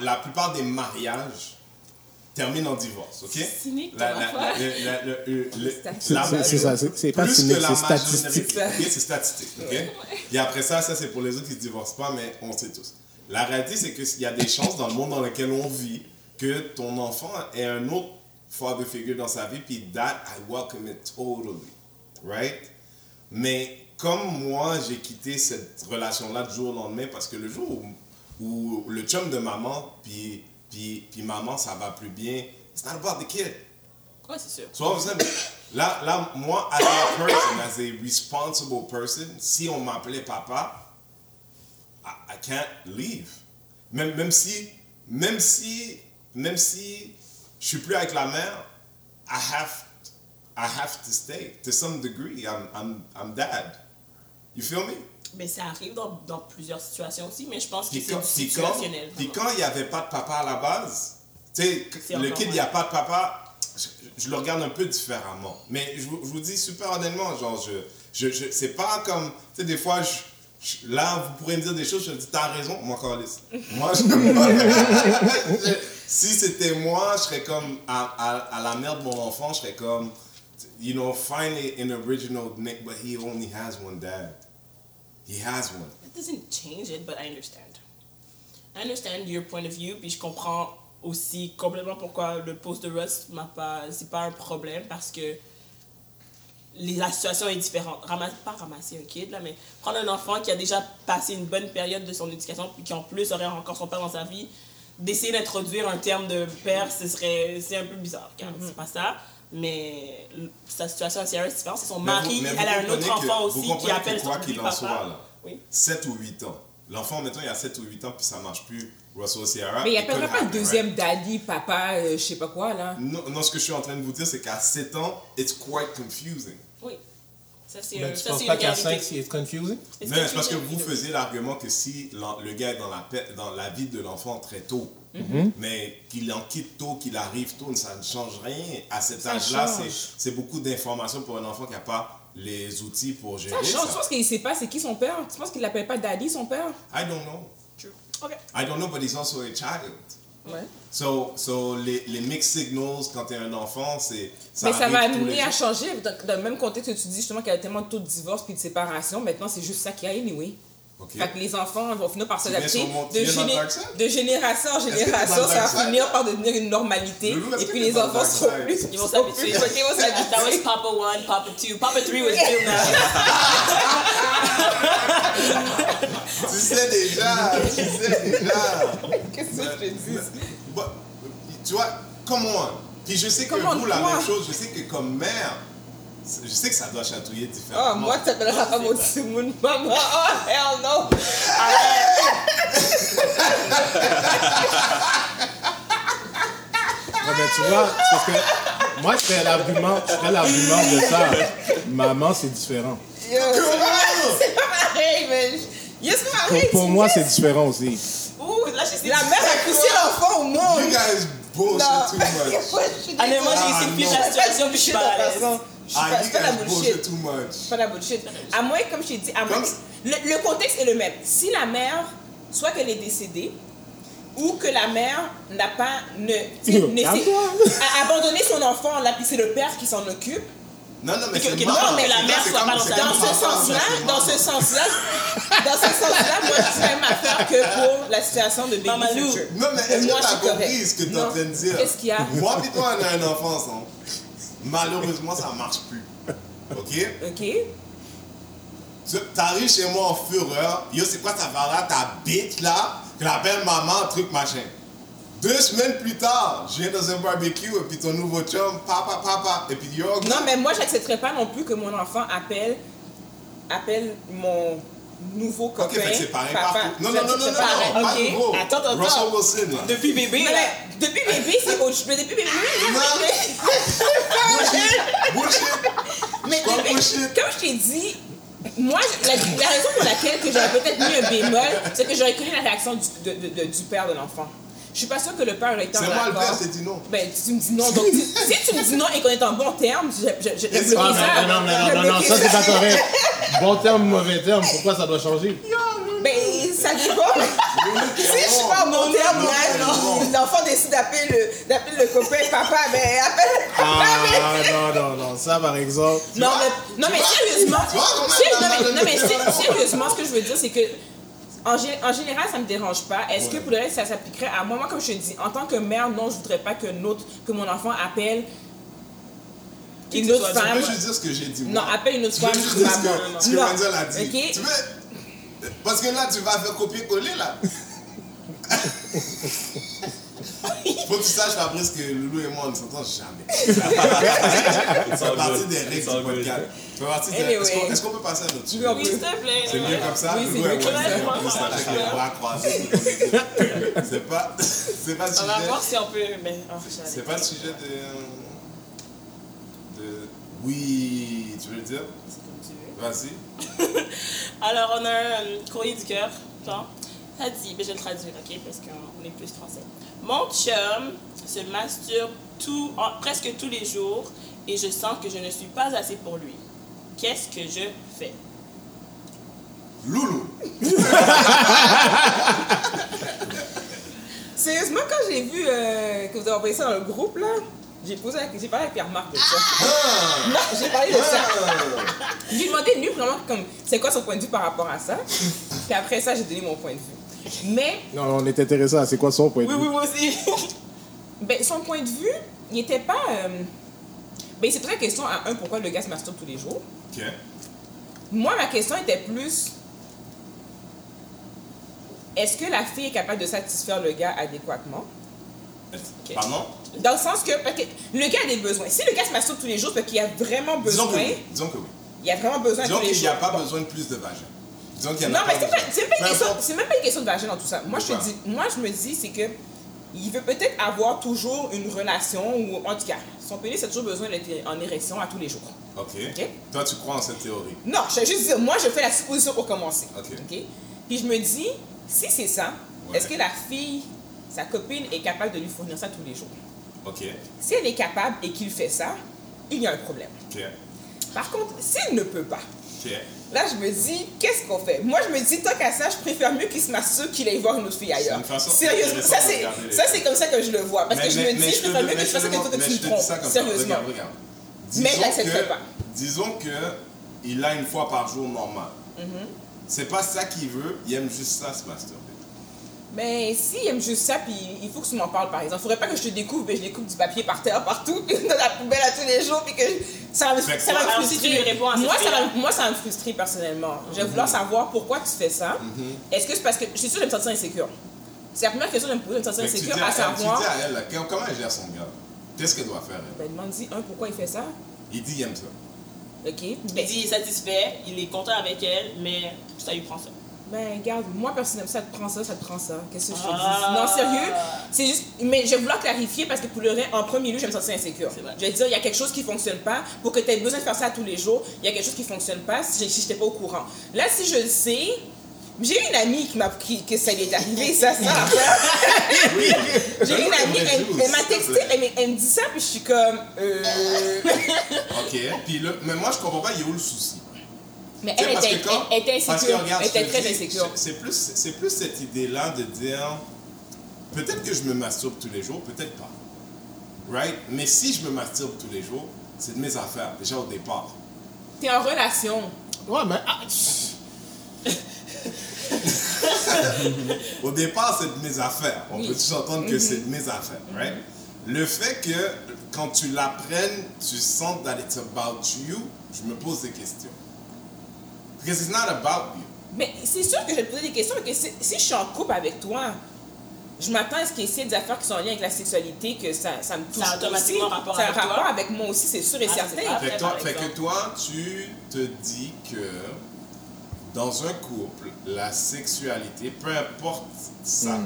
la plupart des mariages terminent en divorce, ok? cynique, La- C'est- la- c'est- c'est ça, c'est- pas plus cynique, c'est statistique. majorité. Ok, c'est statistique, ok? Et après ça, ça c'est pour les autres qui se divorcent pas, mais on sait tous. La réalité, c'est qu'il y a des chances dans le monde dans lequel on vit que ton enfant ait un autre father figure dans sa vie, puis that, I welcome it totally, right? Mais comme moi, j'ai quitté cette relation-là du jour au lendemain parce que le jour où, où le chum de maman, puis, puis, puis maman, ça va plus bien, it's not about the kid. Ouais, c'est sûr. So a sudden, là, là, moi, as a person, as a responsible person, si on m'appelait papa, I, I can't leave. Même, même si, même si, même si je suis plus avec la mère, I have, I have to stay to some degree. I'm, I'm, I'm dad. You feel me? Mais ça arrive dans, dans plusieurs situations aussi, mais je pense que c'est quand, quand- situationnel. puis quand il n'y avait pas de papa à la base, tu sais, le kid, il n'y a pas de papa, je, je le regarde un peu différemment. Mais je, vous- je vous dis super honnêtement, genre, je, je, je- c'est pas comme, tu sais, des fois, je, je- là, vous pourrez me dire des choses, je dis, t'as raison, moi, Carlis. Moi, je, si c'était moi, je serais comme, à, à, à la mère de mon enfant, je serais comme, you know, find an original Nick, but he only has one dad. He has one. It doesn't change it, but I understand. I understand your point of view, puis je comprends aussi complètement pourquoi le post de Russ m'a pas, c'est pas un problème parce que les- la situation est différente. Ramasse, pas ramasser un kid là, mais prendre un enfant qui a déjà passé une bonne période de son éducation puis qui en plus aurait encore son père dans sa vie, d'essayer d'introduire un terme de père, ce serait, c'est un peu bizarre. car Mm-hmm. C'est pas ça. Mais sa situation à Sierra, c'est différent. C'est son Mais vous- mari, mais vous elle a un autre enfant vous aussi qui comprenez que appelle quoi son qu'il en papa. soit, là, Oui. 7 ou 8 ans. L'enfant, maintenant, il a 7 ou 8 ans, puis ça marche plus. Russell Sierra. Mais il appellera pas le deuxième right? daddy, papa, euh, je sais pas quoi, là. Non, non, ce que je suis en train de vous dire, c'est qu'à 7 ans, it's quite confusing. Oui. Ça, c'est Mais un- tu ça, penses pas qu'à réalité. 5, c'est confusing? Mais c'est parce que vous faisiez l'argument que si le gars est dans la, dans la vie de l'enfant très tôt, Mm-hmm. mais qu'il en quitte tôt, qu'il arrive tôt, ça ne change rien. À cet Ça âge-là, c'est- beaucoup d'informations pour un enfant qui n'a pas les outils pour Ça gérer ça. change. Tu penses qu'il sait pas c'est qui son père? Tu penses qu'il l'appelle pas daddy, son père? I don't know. True. OK. I don't know, but he's also a child. Ouais. So, so les, les mixed signals quand tu es un enfant, c'est. Mais ça va amener à changer. Dans, dans le même contexte que tu dis justement qu'il y a tellement de taux de divorce puis de séparation, maintenant c'est juste ça qu'il y a anyway. Ok. Fait que les enfants vont finir par s'adapter. De, géné- de génération en génération, ça va finir par devenir une normalité. Et puis les enfants seront plus. Ils vont s'habituer. That was. Papa 1, Papa 2. Papa 3 was Bill now. Tu sais déjà, tu sais déjà. Qu'est-ce que je te dis? Bah, Tu vois, comment Puis je sais que Comment, vous, la moi? même chose, je sais que comme mère, je sais que ça doit chatouiller Oh, différemment. moi, tu mon Timoun, maman. Oh, hell no. Ouais, ben, tu vois, c'est parce que moi, je ferais l'argument, je l'argument de ça. Maman, c'est différent. Yo, c'est pas pareil, mais. Yes, c'est Pour, pareil. pour tu moi, c'est différent aussi. Ouh, là, j'ai La mère a poussé l'enfant au You monde. guys bullshit too much. J'ai Ah, expliqué non. la situation puis je suis pas à l'aise. Ah, c'est pas la bullshit. too much. Pas la bullshit. À moins, comme je t'ai dit, à moins le, le contexte est le même. Si la mère, soit qu'elle est décédée, ou que la mère n'a pas ne, a abandonné son enfant là, puis c'est le père qui s'en occupe. Non, non, mais Que- c'est que- non, mais la mère soit pas dans ce sens-là, dans ce sens-là, dans ce sens-là, moi, je suis même à faire que pour la situation de baby future. Non, mais est-ce que t'as compris ce que t'es en train de dire? Qu'est-ce qu'il y a? Moi toi, on a un enfant ensemble. Malheureusement, ça marche plus. OK? Ok. Tu T'arrives chez moi en fureur. Yo, c'est quoi ta valeur, ta bitch là? Que l'appelle maman, truc machin. Deux semaines plus tard, je viens dans un barbecue et puis ton nouveau chum, papa, papa. Et puis yo, Non, mais moi, j'accepterais pas non plus que mon enfant appelle, appelle mon nouveau copain. Ok, fait que c'est pareil papa. partout. Non, non, non, non, non, non, pas. nouveau. Attends, attends, Russell attends. Wilson là. Depuis bébé, Non, là. mais depuis bébé, c'est autre chose. Mais depuis bébé, Non. Bullshit. mais Quoi, depuis- bullshit? comme je t'ai dit, moi, la, la raison pour laquelle que j'aurais peut-être mis un bémol, c'est que j'aurais connu la réaction du, de- de- de- du père de l'enfant. Je suis pas sûre que le père été en C'est moi le père, c'est dit non. Ben, tu me dis non. Donc, si si tu me dis non et qu'on est en bon terme, je, je, je, je Ah, ça. non, non, non, non, non, ça c'est pas correct. Bon terme, mauvais terme, pourquoi ça doit changer? Ben, ça dépend. si je suis pas en bon terme, là, l'enfant décide d'appeler le, d'appeler le copain papa, ben, appelle. Ah, non, non, non, ça par exemple. Non, mais, non, mais sérieusement, non, mais, sérieusement, ce que je veux dire, c'est que en, gé- en général, ça me dérange pas. Est-ce que pour le reste, ça s'appliquerait à moi? Moi, comme je te dis, en tant que mère, non, je voudrais pas que, notre, que mon enfant appelle une autre soit, Tu femme. peux juste dire ce que j'ai dit. Non, appelle une autre Tu veux femme juste dire ce maman. que. Wenzel a dit. Tu veux... Parce que là, tu vas faire copier-coller, là. Faut que tu saches, Fabrice, que Loulou et moi, on ne s'entend jamais. C'est all partie des règles du podcast. Ça fait. Est-ce qu'on peut passer à notre sujet? Oui, s'il te plaît. C'est mieux comme ça. Oui, c'est Loulou et mieux comme ça. avec les bras croisés. C'est pas, c'est pas le On va voir sujet. si on peut. Oh, C'est pas le dire. sujet de. de. Oui, tu veux le dire? Vas-y. Alors, on a un courrier du cœur. Attends. Ça dit, mais je le traduis, ok, parce qu'on est plus français. Mon chum se masturbe tout, en- presque tous les jours et je sens que je ne suis pas assez pour lui. Qu'est-ce que je fais? Loulou. Sérieusement, quand j'ai vu euh, que vous avez envoyé ça dans le groupe, là, j'ai posé la- j'ai parlé avec Pierre-Marc de ça. Ah! Non, j'ai parlé de ça. Ah! J'ai demandé lui vraiment comme c'est quoi son point de vue par rapport à ça? Puis après ça, j'ai donné mon point de vue. Mais Non, on est intéressé à c'est quoi son point de Oui, vue. oui, moi aussi. ben, son point de vue, il n'était pas. euh, ben, c'est la question à un pourquoi le gars se masturbe tous les jours? Ok. Moi, ma question était plus est-ce que la fille est capable de satisfaire le gars adéquatement? Ok. Pardon? Dans le sens que, parce que le gars a des besoins. Si le gars se masturbe tous les jours, c'est parce qu'il a vraiment Disons besoin. que oui. Disons que oui. Il a vraiment besoin Disons tous les qu'il n'y a pas besoin de plus de vagin. Disons qu'il y en a Non, mais c'est même pas une question de vagin dans tout ça. Moi, je te dis, moi, je me dis, c'est que il veut peut-être avoir toujours une relation, ou en tout cas, son pénis a toujours besoin d'être en érection à tous les jours. Ok. Ok? Toi, tu crois en cette théorie? Non, je vais juste dire, moi, je fais la supposition pour commencer. Ok? Puis je me dis, si c'est ça, Ouais. est-ce que la fille, sa copine, est capable de lui fournir ça tous les jours? Ok. Si elle est capable et qu'il fait ça, il y a un problème. Ok. Par contre, s'il ne peut pas, Ok. Là, je me dis, qu'est-ce qu'on fait? Moi, je me dis, tant qu'à ça, je préfère mieux qu'il se masturbe qu'il aille voir une autre fille ailleurs. Sérieusement, ça c'est, comme ça que je le vois. Parce que je me dis, je préfère mieux que je te que toi que mais tu me trompes. Sérieusement. Regarde, regarde. Mais je l'accepterai pas. Disons que il a une fois par jour normal. Mhm. C'est pas ça qu'il veut, il aime juste ça, se Mais s'il aime juste ça, puis il faut que tu m'en parles par exemple. Faudrait pas que je te découvre et je découpe du papier par terre partout, puis dans la poubelle à tous les jours, puis que ça va ça va me si lui réponds moi, ça va, moi, ça va me frustrer personnellement. Je vais vouloir savoir pourquoi tu fais ça. Est-ce que c'est parce que je suis sûre de me sentir insécure? C'est la première question de me poser, de me sentir insécure, à à elle, tu savoir. dis à elle, là, comment elle gère son gars? Qu'est-ce qu'elle doit faire elle? Ben, demande-y, un, pourquoi il fait ça? Il dit il aime ça. Ok. Il Ben, dit, il est satisfait, il est content avec elle, mais ça lui prend ça. Ben, regarde, moi, personnellement, ça te prend ça, ça te prend ça. Qu'est-ce que je te Ah. dis? Non, sérieux, c'est juste. Mais je vais vouloir clarifier parce que pour le reste, en premier lieu, je vais me sentir insécure. Je vais dire, il y a quelque chose qui fonctionne pas. Pour que tu aies besoin de faire ça tous les jours, il y a quelque chose qui fonctionne pas si je n'étais pas au courant. Là, si je le sais, J'ai une amie qui m'a qui, que ça lui est arrivé, ça, ça. J'ai une amie, elle, elle m'a texté, elle, me- elle me dit ça, puis je suis comme. Euh... Ok. Puis là, mais moi, je comprends pas, il est où le souci? Mais elle parce était, que quand- elle était parce que insécure. regarde, Elle était très dis, insécure. C'est plus, c'est plus cette idée-là de dire peut-être que je me masturbe tous les jours, peut-être pas. Right? Mais si je me masturbe tous les jours, c'est de mes affaires, déjà au départ. T'es en relation. Ouais, mais. ah, Au départ, c'est de mes affaires. On peut tous entendre que c'est de mes affaires, right? Le fait que quand tu l'apprennes, tu sens that it's about you, je me pose des questions. Because it's not about you. Mais c'est sûr que je vais te poser des questions, parce que si, si je suis en couple avec toi, je m'attends à ce qu'il y ait des affaires qui sont en lien avec la sexualité, que ça, ça me touche Ça a automatiquement aussi. rapport ça a avec rapport toi. avec moi aussi, c'est sûr et Ah, certain. Fait toi, fait que toi, tu te dis que dans un couple, la sexualité, peu importe sa-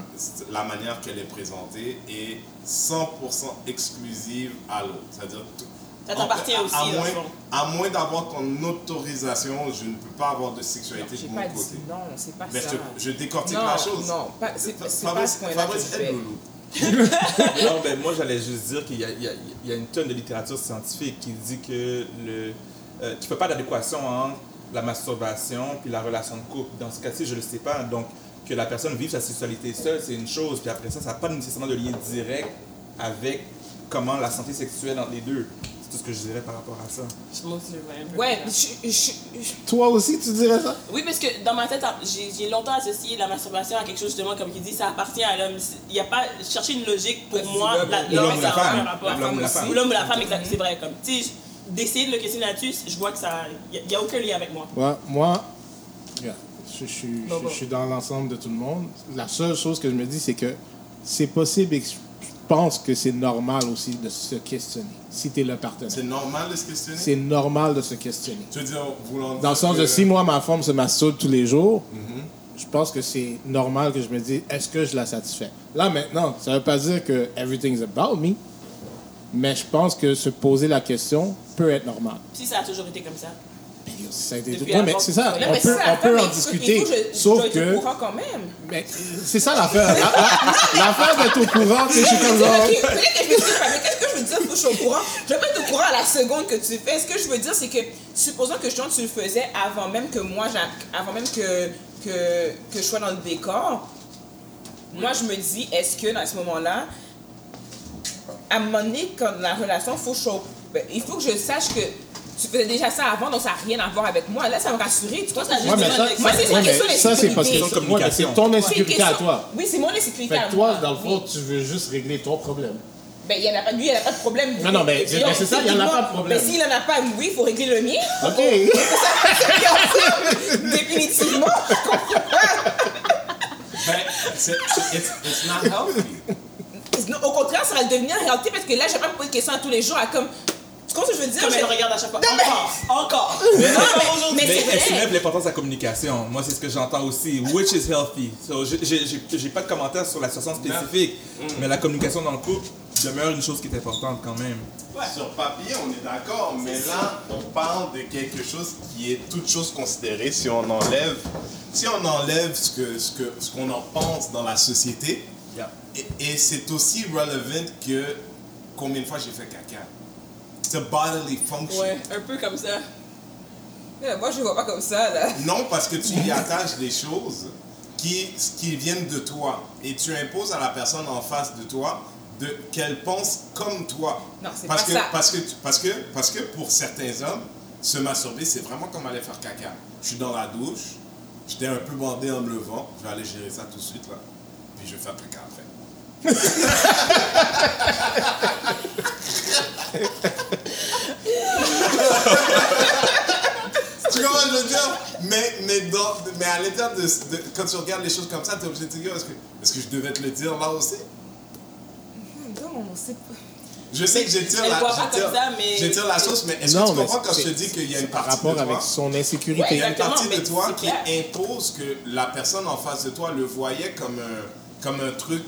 la manière qu'elle est présentée, est 100% exclusive à l'autre. C'est-à-dire, tout- Ça t'appartient à- aussi, À moins, fond. à moins d'avoir ton autorisation, je ne peux pas avoir de sexualité J'ai de pas mon dit côté. non, c'est pas Mais ça. je, je décortique non, la chose. non, pas- c'est pas, c'est pas Fabrice, ce point-là. Non, ben, moi, j'allais juste dire qu'il y a, y, y une tonne de littérature scientifique qui dit que le, euh, qu'il ne fait pas d'adéquation entre la masturbation puis la relation de couple. Dans ce cas-ci, je ne le sais pas. Donc, que la personne vive sa sexualité seule, c'est une chose. Puis après ça, ça n'a pas nécessairement de lien direct avec comment la santé sexuelle entre les deux. C'est tout ce que je dirais par rapport à ça. Moi aussi, je Ouais, je, je- je- Toi aussi, tu dirais ça? Oui, parce que dans ma tête, j'ai longtemps associé la masturbation à quelque chose, justement, comme il dit, ça appartient à l'homme. Il n'y a pas. Chercher une logique, pour moi, l'homme. Ça a femme. un rapport. L'homme ou la femme. L'homme ou la femme, exact, c'est vrai. Comme, tu sais, d'essayer de le questionner là-dessus, je vois que ça. Il n'y a, aucun lien avec moi. Ouais, moi, je, je suis- Bon, je- bon. je suis dans l'ensemble de tout le monde. La seule chose que je me dis, c'est que c'est possible pense que c'est normal aussi de se questionner, si tu es le C'est partenaire. normal de se questionner? C'est normal de se questionner. Tu veux dire, voulant Dans le sens que- de si moi, ma femme se masturbe tous les jours, Mhm. je pense que c'est normal que je me dise, est-ce que je la satisfais? Là, maintenant, ça veut pas dire que everything's about me, mais je pense que se poser la question peut être normal. Si ça a toujours été comme ça. Ça Ouais, mais c'est ça, on peut, c'est ça, on peut en discuter. je- je Sauf être que. au courant quand même. Mais c'est ça l'affaire. La- la- L'affaire d'être au courant, je suis comme je mais qu'est-ce que je veux dire? Faut que je sois au courant? Je vais pas être au courant à la seconde que tu fais. Ce que je veux dire, c'est que, supposons que justement, tu le faisais avant même que moi, avant même que, que, que je sois dans le décor, moi, je me dis, est-ce que dans ce moment-là, à un moment donné, quand la relation, faut que je ben, il faut que je sache que tu faisais déjà ça avant, donc ça n'a rien à voir avec moi. Là, ça me rassurer. Tu vois, ça, Ouais, mais ça, Moi, c'est une question ça, c'est parce que c'est ton C'est insécurité à toi. Oui, c'est mon insécurité Fait à toi, moi. dans le fond, Oui. tu veux juste régler ton problème. Ben, il y en a pas, lui, il n'y en a pas de problème. Non, non, mais- c'est ça, il y en a pas de problème. Mais s'il n'en a pas, oui, il faut régler le mien. OK. Définitivement. Ben, c'est- c'est- it's, it's not healthy. Non, au contraire, ça va devenir réalité parce que là, je vais pas me poser de questions à tous les jours à comme. Tu comprends ce que je veux dire? Comme Je- elle regarde à chaque fois. Non, mais- Encore, encore. mais Mais c'est elle soulève l'importance de la communication. Moi, c'est ce que j'entends aussi. Which is healthy. So, j'ai- pas de commentaire sur la situation spécifique, mais la communication dans le couple demeure une chose qui est importante quand même. Sur papier, on est d'accord, mais là, on parle de quelque chose qui est toute chose considérée. Si on enlève, si on enlève ce que ce que ce qu'on en pense dans la société, Yeah. et, et c'est aussi relevant que combien de fois j'ai fait caca. C'est a bodily function. Ouais, un peu comme ça. Mais Moi, je ne vois pas comme ça, là. Non, parce que tu y attaches des choses qui, qui viennent de toi. Et tu imposes à la personne en face de toi de qu'elle pense comme toi. Non, c'est parce pas que, ça. Parce que, parce, que, parce que pour certains hommes, se masturber, c'est vraiment comme aller faire caca. Je suis dans la douche, j'étais un peu bandé en me levant, je vais aller gérer ça tout de suite, là. Puis je vais faire caca après. Tu comprends ce que je veux dire? Mais, mais, dans, mais à l'intérieur de, de- Quand tu regardes les choses comme ça, tu es obligé de te dire est-ce que, est-ce que je devais te le dire là aussi? Non, c'est pas. Je sais que j'étire la, j'étire- comme ça, mais- j'étire la sauce, mais est-ce Non, que tu mais comprends quand je te dis qu'il y a une par partie rapport de toi, avec son insécurité. il y a une partie de toi qui clair. impose que la personne en face de toi le voyait comme un, comme un truc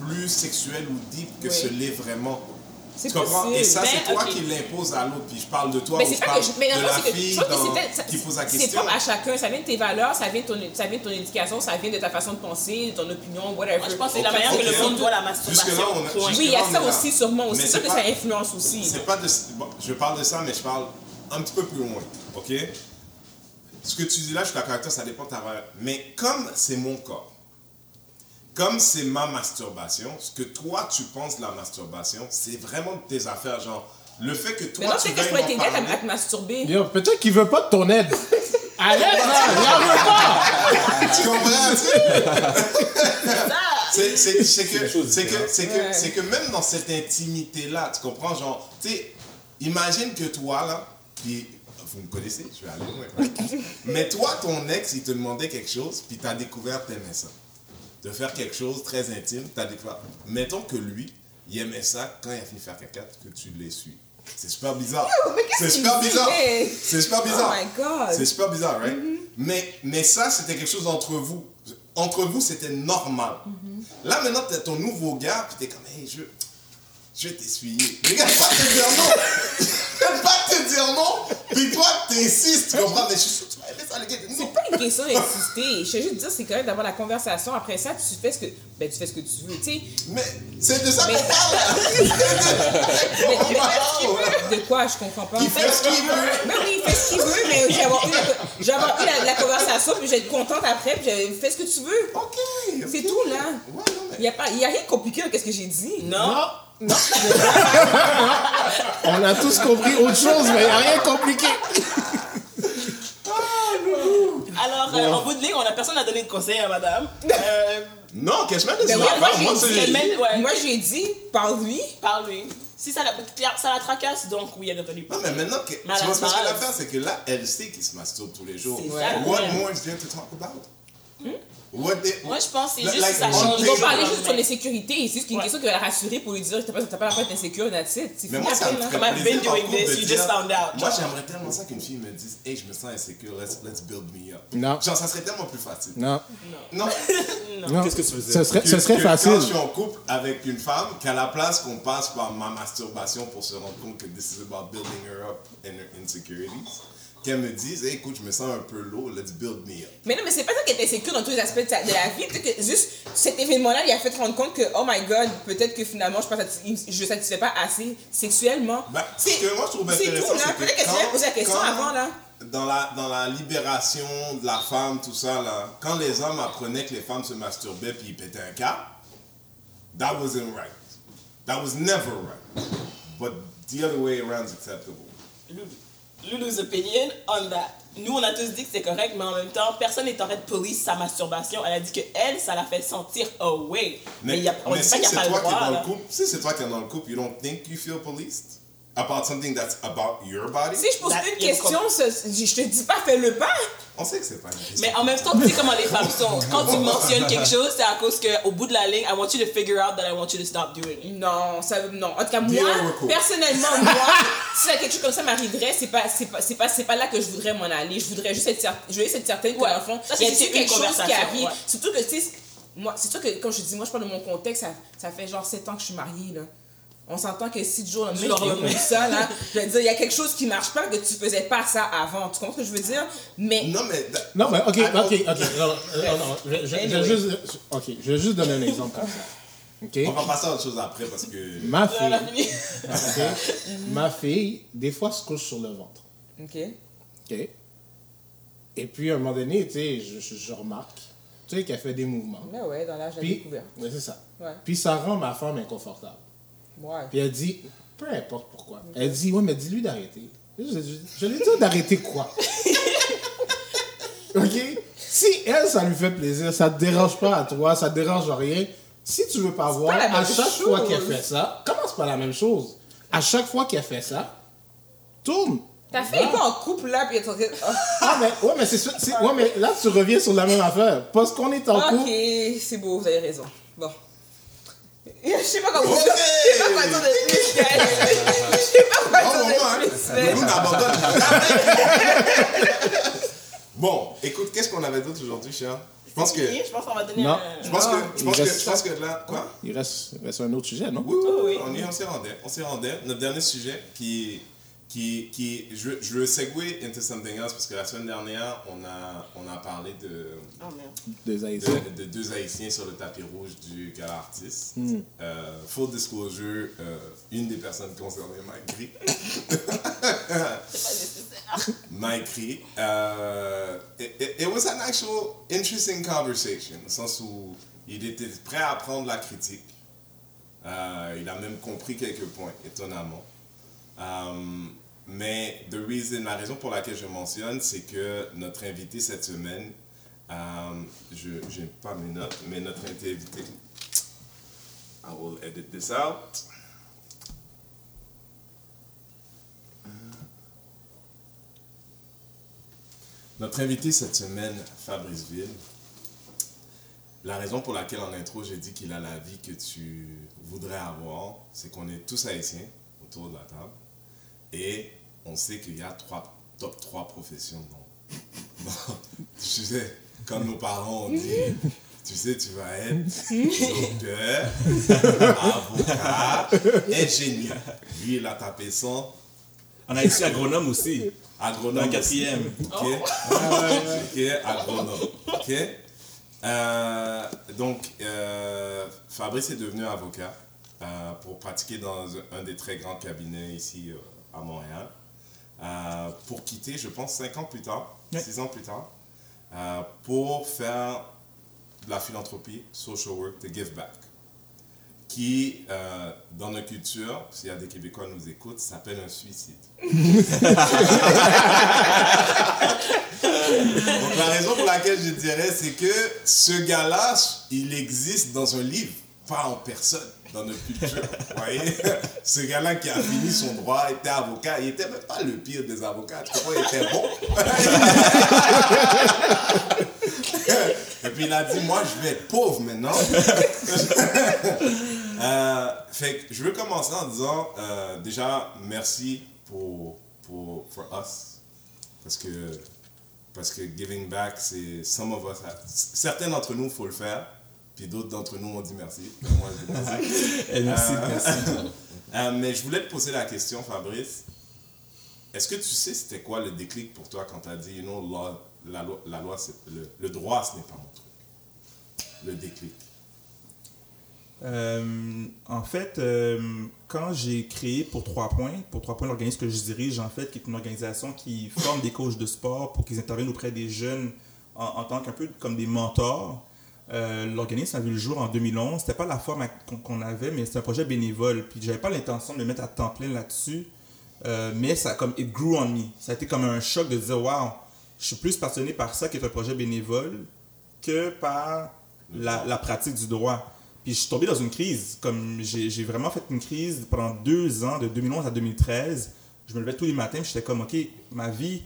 plus sexuel ou deep que Oui. ce l'est vraiment. C'est Tu comprends? possible. Et ça, c'est Ben, toi ok. qui l'imposes à l'autre. Puis je parle de toi Mais ou c'est je parle que je. Mais de non, la c'est que je fille que dans- c'est ça- qui pose la C'est question. propre à chacun. Ça vient de tes valeurs, ça vient de ton, ça vient de ton éducation, ça vient de ta façon de penser, de ton opinion, whatever. Moi, je pense que c'est la manière que ok. le monde voit la masturbation. on a- Oui, il y a on ça là. aussi, sûrement C'est c'est que ça influence aussi. C'est pas de. bon, je parle de ça, mais je parle un petit peu plus loin. OK? Ce que tu dis là, je suis d'accord avec toi, ça dépend de ta valeur. Mais comme c'est mon corps, comme c'est ma masturbation, ce que toi tu penses de la masturbation, c'est vraiment de tes affaires. Genre, le fait que toi Mais non, tu c'est que je pourrais t'aider à te- masturber. Yo, peut-être qu'il veut pas de ton aide. Arrête, là, il en veut pas. Tu comprends, tu sais? C'est c'est- c'est que, c'est que, c'est que, Ouais. c'est que même dans cette intimité-là, tu comprends, genre, tu sais, imagine que toi, là, puis vous me connaissez, je vais aller loin. Mais toi, ton ex, il te demandait quelque chose, puis tu as découvert, t'aimais ça. De faire quelque chose très intime, tu as découvert. Mettons que lui, il aimait ça quand il a fini de faire caca, que tu l'essuies. C'est super bizarre. C'est super bizarre. C'est super bizarre. Oh my God. C'est super bizarre, right? Mm-hmm. mais, mais ça, c'était quelque chose entre vous. Entre vous, c'était normal. Mm-hmm. Là, maintenant, t'as ton nouveau gars, puis t'es comme, hey, je, je vais t'essuyer. Le gars, pas te dire non. Il pas te dire non. Puis toi, t'insistes, tu comprends? Mais je suis sûr que tu vas aimer ça, gars. C'est pas une question d'insister. Je veux juste dire, c'est quand même d'avoir la conversation. Après ça, tu fais ce que, ben, tu fais ce que tu veux. Tu sais, Mais c'est de ça Mais- qu'on parle. Mais- On mais- parle. de quoi? Je comprends pas. Il fait ce qu'il veut. Mais oui, il fait ce qu'il veut, mais j'ai avoir eu, avoir eu la, la conversation, puis je vais être contente après, puis je fais ce que tu veux. Ok. C'est tout, là. Ouais, non, mais. Il n'y a, pas- il y a rien de compliqué dans ce que j'ai dit. Non. Non, non. On a tous compris autre chose, mais il n'y a rien de compliqué. Alors, euh, en bout de ligne, on a personne à donner de conseils à madame. Euh, Non, qu'est-ce que je mets de ouais, ça? moi, Moi, j'ai ça, dit- j'ai- elle-même, ouais, Moi, j'ai dit, parle-lui. parle-lui. Si ça la, ça la tracasse, donc oui, elle a entendu Non, mais maintenant, que, tu vois, parce que l'affaire, c'est que là, elle sait qu'il se masturbe tous les jours. C'est Ouais. ça, What ouais. more is there to talk about? What they- Moi, je pense que c'est juste like que ça change. Ils vont parler juste sur l'insécurité. C'est juste une Ouais. question qui va la rassurer pour lui dire t'as pas, t'as pas la peine d'être insécure, that's it. C'est Mais fini moi, ça après, me I've been en doing this, you just found out. Moi, j'aimerais tellement ça qu'une fille me dise Hey, je me sens insécure, let's, let's build me up. Non. Genre, ça serait tellement plus facile. Non. Non. non. Qu'est-ce que tu veux dire? Ce serait, Que- ce serait que facile. Quand je suis en couple avec une femme, qu'à la place qu'on passe par ma masturbation pour se rendre compte que this is about building her up and her insecurities, qu'elle me dise Hey, écoute, je me sens un peu low, let's build me up. Mais non, mais c'est pas ça qui est insécure dans tous les aspects de, sa- de la vie. Peut-être que juste cet événement-là, il a fait te rendre compte que, oh my god, peut-être que finalement, je ne satisfais pas assez sexuellement. Ce C'est- que moi je trouve c'est intéressant, tout, là. c'est que Peut-être que tu quand- viens poser la question quand- avant, là. Dans la, dans la libération de la femme, tout ça, là, quand les hommes apprenaient que les femmes se masturbaient puis ils pétaient un câble, that wasn't right. That was never right. But the other way around is acceptable. Loulou. Loulou's opinion on that. Nous, on a tous dit que c'est correct, mais en même temps, personne n'est en train de police sa masturbation. Elle a dit que elle, ça la fait sentir away. Mais, il y a, on mais dit pas si qu'il n'y c'est a pas le toi qui es droit. là. couple, si c'est toi qui es dans le couple, you don't think you feel policed? About something that's about your body? Si je pose That- une question, je je te dis pas fais-le pas. On sait que c'est pas une question. Mais en même temps, tu sais comment les femmes sont. Quand tu mentionnes quelque chose, c'est à cause qu'au bout de la ligne, I want you to figure out that I want you to stop doing it. Non, ça, non. En tout cas, moi, personnellement, moi, si quelque chose comme ça m'arriverait, c'est pas, c'est pas, c'est pas, c'est pas là que je voudrais m'en aller. Je voudrais juste être, cer- je voudrais être certaine que, Ouais. dans le fond, Ça, il y a quelque une chose qui conversation, arrive. ouais. Surtout que, tu sais, moi, c'est sûr que, comme je dis, moi, je parle de mon contexte, ça, ça fait genre 7 ans que je suis mariée, là. On s'entend que si du jour au lendemain, je ça, là, je vais dire, il y a quelque chose qui marche pas, que tu faisais pas ça avant. Tu comprends ce que je veux dire? Mais, Non, mais. Non, mais ok, ok, ok. Non, non, je, je- je vais juste, ok, je vais juste donner un exemple comme ça. On va passer à autre chose après parce que. Ma fille? Ma fille, des fois, se couche sur le ventre. ok. OK? Et puis, à un moment donné, tu sais, je, je- je remarque, tu sais, qu'elle fait des mouvements. Mais ouais, dans l'âge de la découverte. ouais, c'est ça. Ouais. Puis, ça rend ma femme inconfortable. Ouais. Puis, elle dit, peu importe pourquoi. Elle dit, ouais, mais dis-lui d'arrêter. Je, je, je lui dis d'arrêter quoi? OK? Si elle, ça lui fait plaisir, ça te dérange pas à toi, ça te dérange rien. Si tu veux pas voir, pas à chaque fois chose. qu'elle fait ça, comment c'est pas la même chose? À chaque fois qu'elle fait ça, tourne. Ta fille est pas en couple, là, puis elle est de- Ah. Mais, ouais, mais c'est ouais, mais là, tu reviens sur la même affaire. Parce qu'on est en couple. Ok, c'est beau, vous avez raison. Bon. Je sais pas comment Ok. Je sais pas quoi dire de plus. Je sais pas quoi Bon dire hein? de plus, mais- Nous, on abandonne. Bon, écoute, qu'est-ce qu'on avait d'autre aujourd'hui, cher Je pense que. Je pense qu'on va donner Non. un... Je pense que, je il pense que, reste je pense que là, quoi? Il reste, il reste un autre sujet, non? Oui, oui, oui. on y on s'y rendait, on s'y rendait. Notre dernier sujet qui, qui, qui je, je veux segue into something else parce que la semaine dernière, on a, on a parlé de, Oh merde. Des de, Haïtiens. de deux Haïtiens sur le tapis rouge du Gala Artist. Hmm. Euh, full disclosure, euh, une des personnes concernées m'a écrit. m'a écrit. Euh, it, it- it was an actual interesting conversation, au sens où il était prêt à prendre la critique. Euh, il a même compris quelques points, étonnamment. Mais the reason, la raison pour laquelle je mentionne, c'est que notre invité cette semaine, euh, je n'ai pas mes notes, mais notre invité, I will edit this out. Notre invité cette semaine, Fabrice Ville, la raison pour laquelle en intro j'ai dit qu'il a la vie que tu voudrais avoir, c'est qu'on est tous haïtiens autour de la table et on sait qu'il y a trois, top 3 professions. dans- dans- tu sais, comme nos parents ont dit, tu sais, tu vas être docteur, avocat, ingénieur. Lui, il a tapé son On a ici agronome aussi. agronome. Dans le aussi. quatrième. Ok. Ok, agronome. Ok. Euh, donc, euh, Fabrice est devenu avocat euh, pour pratiquer dans un des très grands cabinets ici euh, à Montréal. Euh, pour quitter, je pense, cinq ans plus tard, Ouais. six ans plus tard, euh, pour faire de la philanthropie, social work, de give back, qui, euh, dans notre culture, s'il y a des Québécois qui nous écoutent, s'appelle un suicide. Donc la raison pour laquelle je dirais, c'est que ce gars-là, il existe dans un livre, pas en personne, dans notre culture. Vous voyez? Ce gars-là qui a fini son droit, était avocat, il était même pas le pire des avocats, tu comprends, il était bon? Et puis il a dit, moi je vais être pauvre maintenant. Euh, fait que je veux commencer en disant, euh, déjà, merci pour, pour for us. Parce que, parce que giving back, c'est some certains d'entre nous, il faut le faire. Puis d'autres d'entre nous ont dit merci. Moi, je dis merci. Eh, merci, Euh, merci. Euh, mais je voulais te poser la question, Fabrice. Est-ce que tu sais c'était quoi le déclic pour toi quand tu as dit, you know, law- la loi, la loi le, le droit, ce n'est pas mon truc? Le déclic. Euh, en fait, euh, quand j'ai créé pour Trois Points, pour Trois Points, l'organisme que je dirige, en fait, qui est une organisation qui forme des coachs de sport pour qu'ils interviennent auprès des jeunes en, en tant qu'un peu comme des mentors. Euh, l'organisme a vu le jour en 2011. C'était pas la forme qu'on avait, mais c'était un projet bénévole. Puis j'avais pas l'intention de me mettre à temps plein là-dessus. Euh, mais ça comme it grew on me. Ça a été comme un choc de dire waouh, je suis plus passionné par ça qui est un projet bénévole que par la, la pratique du droit. Puis je suis tombé dans une crise. Comme j'ai vraiment fait une crise pendant deux ans, de 2011 à 2013. Je me levais tous les matins, j'étais comme ok, ma vie,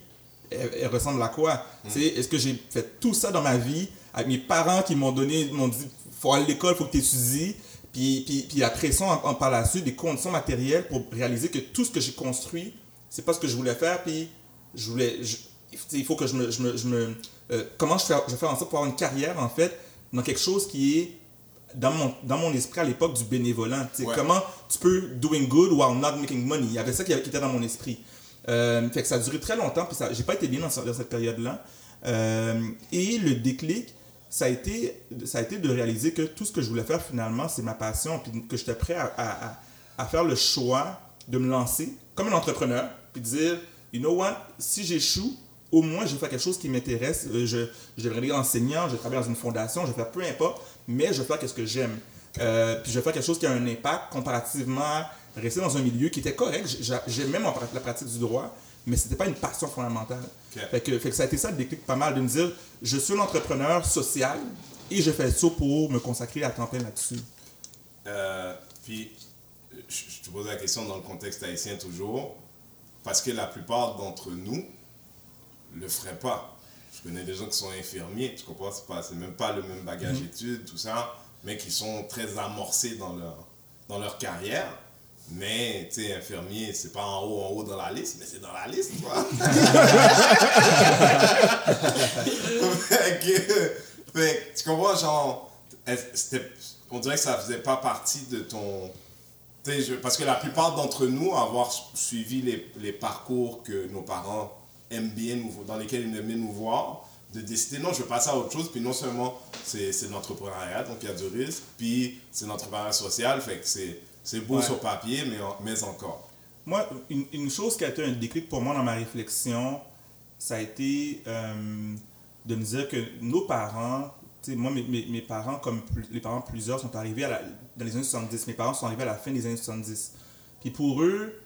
elle, elle ressemble à quoi? Sais, Est-ce que j'ai fait tout ça dans ma vie avec mes parents qui m'ont donné, m'ont dit faut aller à l'école, faut que tu étudies. Puis, puis, puis la pression en, en- par la suite, des conditions matérielles pour réaliser que tout ce que j'ai construit, c'est pas ce que je voulais faire. Puis je voulais, je- il faut que je me, je me, je me- euh, comment je fais, je fais en sorte pour avoir une carrière en fait dans quelque chose qui est dans mon, dans mon esprit à l'époque du bénévolat. Ouais. Comment tu peux doing good while not making money? Il y avait ça qui, qui était dans mon esprit. Euh, fait que ça a duré très longtemps, puis ça, j'ai pas été bien dans cette période-là. Euh, et le déclic, ça a, été, ça a été de réaliser que tout ce que je voulais faire finalement, c'est ma passion, puis que j'étais prêt à, faire le choix de me lancer comme un entrepreneur, puis de dire, you know what, si j'échoue, au moins je vais faire quelque chose qui m'intéresse. Euh, Je, je devrais aller enseignant, je vais travailler dans une fondation, je vais faire peu importe, mais je vais faire ce que j'aime. Euh, puis je vais faire quelque chose qui a un impact comparativement à rester dans un milieu qui était correct. J'ai- J'aimais la pratique du droit, mais c'était pas une passion fondamentale. Fait, que, fait que ça a été ça le déclic pas mal de me dire je suis un entrepreneur social et je fais ça pour me consacrer à temps plein là-dessus. Euh, puis, je, te pose la question dans le contexte haïtien toujours, parce que la plupart d'entre nous le feraient pas. Je connais des gens qui sont infirmiers, tu comprends, c'est pas, c'est même pas le même bagage d'études, tout ça, mais qui sont très amorcés dans leur, dans leur carrière. Mais, tu sais, infirmier, c'est pas en haut, en haut dans la liste, mais c'est dans la liste, tu vois. fait, que, fait tu comprends, genre, on dirait que ça faisait pas partie de ton. je- parce que la plupart d'entre nous, avoir suivi les, les parcours que nos parents aiment bien, nous, dans lesquels ils aiment bien nous voir, de décider non, je veux passer à autre chose, puis non seulement c'est de l'entrepreneuriat, donc il y a du risque, puis c'est l'entrepreneuriat social, fait que c'est beau Ouais. sur papier, mais, mais encore. Moi, une, une chose qui a été un déclic pour moi dans ma réflexion, ça a été euh, de me dire que nos parents, tu sais, moi, mes, mes, parents, comme les parents plusieurs, sont arrivés à la- dans les années 70. Mes parents sont arrivés à la fin des années 70. Puis pour eux,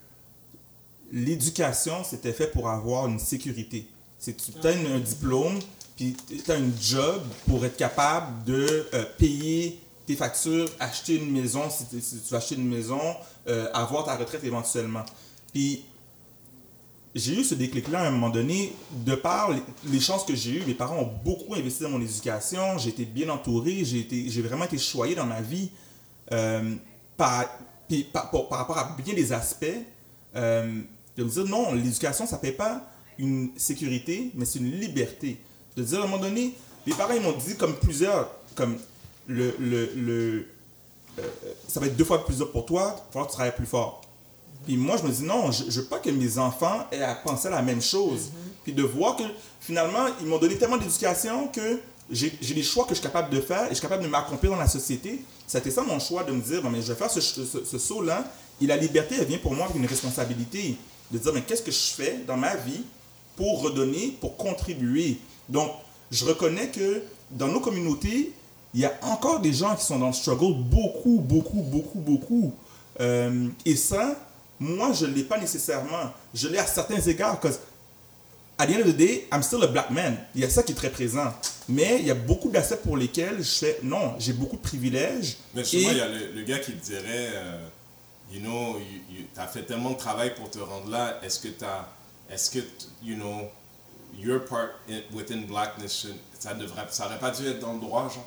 l'éducation, c'était fait pour avoir une sécurité. C'est tu as un diplôme, puis tu as un job pour être capable de euh, payer tes factures, acheter une maison si, tu veux acheter une maison, euh, avoir ta retraite éventuellement. Puis j'ai eu ce déclic-là à un moment donné, de par les, chances que j'ai eues. Mes parents ont beaucoup investi dans mon éducation, j'ai été bien entouré, j'ai vraiment été choyé dans ma vie euh, par, par, rapport à bien des aspects. de me dire non, l'éducation, ça ne paie pas une sécurité, mais c'est une liberté. De dire à un moment donné, les parents m'ont dit comme plusieurs, comme le, le, le, euh, ça va être deux fois plus dur pour toi, il va falloir que tu travailles plus fort. Puis moi, je me dis non, je ne veux pas que mes enfants aient à penser à la même chose. Puis de voir que finalement, ils m'ont donné tellement d'éducation que j'ai des choix que je suis capable de faire et je suis capable de m'accomplir dans la société. C'était ça mon choix de me dire, bon, mais je vais faire ce, ce- ce saut-là. Et la liberté, elle vient pour moi avec une responsabilité. De dire, mais qu'est-ce que je fais dans ma vie pour redonner, pour contribuer. Donc, je reconnais que dans nos communautés, il y a encore des gens qui sont dans le struggle beaucoup, beaucoup, beaucoup, beaucoup. Euh, et ça, moi, je ne l'ai pas nécessairement. Je l'ai à certains égards, parce at the end of the day, I'm still a black man. Il y a ça qui est très présent. Mais il y a beaucoup d'aspects pour lesquels je fais non, j'ai beaucoup de privilèges. Mais justement, Et- il y a le, le gars qui te dirait, euh, you know, tu as fait tellement de travail pour te rendre là, est-ce que tu as, est-ce que, you know, your part in- within blackness, should- ça devrait, ça aurait pas dû être dans le droit, genre?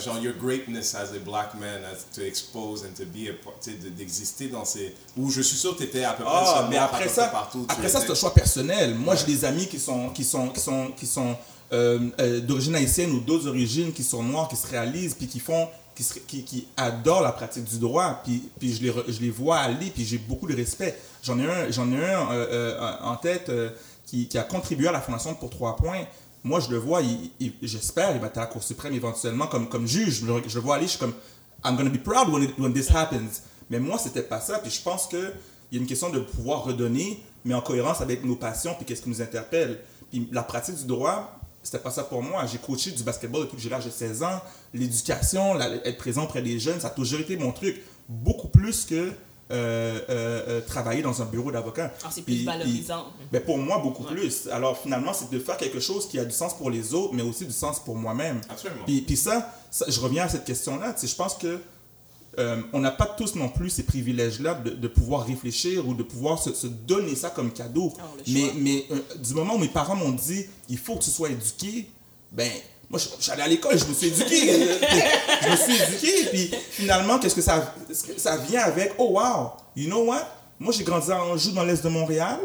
Genre, your greatness as a black man, as to expose and to be a part, d'exister dans ces... Où je suis sûr que tu étais à peu près Ah, seul mais après à peu ça, partout après ça, c'est un choix personnel. Moi, j'ai des amis qui sont, qui sont, qui sont, qui sont euh, euh, d'origine haïtienne ou d'autres origines qui sont noirs, qui se réalisent, puis qui font, qui, se- qui, qui adorent la pratique du droit, puis, puis je, les, re- je les vois aller, puis j'ai beaucoup de respect. J'en ai un, j'en ai un euh, euh, en tête euh, qui, qui a contribué à la Fondation pour trois points. Moi, je le vois, j'espère, il va être à la Cour suprême éventuellement comme, comme juge. Je le, vois aller, je suis comme, I'm gonna be proud when, it- when this happens. Mais moi, c'était pas ça. Puis je pense qu'il y a une question de pouvoir redonner, mais en cohérence avec nos passions, puis qu'est-ce qui nous interpelle. Puis la pratique du droit, c'était pas ça pour moi. J'ai coaché du basketball depuis que j'ai l'âge de 16 ans. L'éducation, être présent auprès des jeunes, ça a toujours été mon truc. Beaucoup plus que euh, euh, euh, travailler dans un bureau d'avocat. Ah, c'est plus Puis- valorisant. ben, pour moi, beaucoup plus. Alors finalement, c'est de faire quelque chose qui a du sens pour les autres, mais aussi du sens pour moi-même. Absolument. Puis, puis ça, ça, je reviens à cette question-là. tu sais, Je pense que euh, on n'a pas tous non plus ces privilèges-là de, de pouvoir réfléchir ou de pouvoir se, se donner ça comme cadeau. Ah, mais mais euh, du moment où mes parents m'ont dit il faut que tu sois éduqué, ben moi j'allais à l'école, je me suis éduqué. je me suis éduqué. Puis finalement, qu'est-ce que ça, ça vient avec? Oh wow, you know what? Moi j'ai grandi à Anjou dans l'est de Montréal.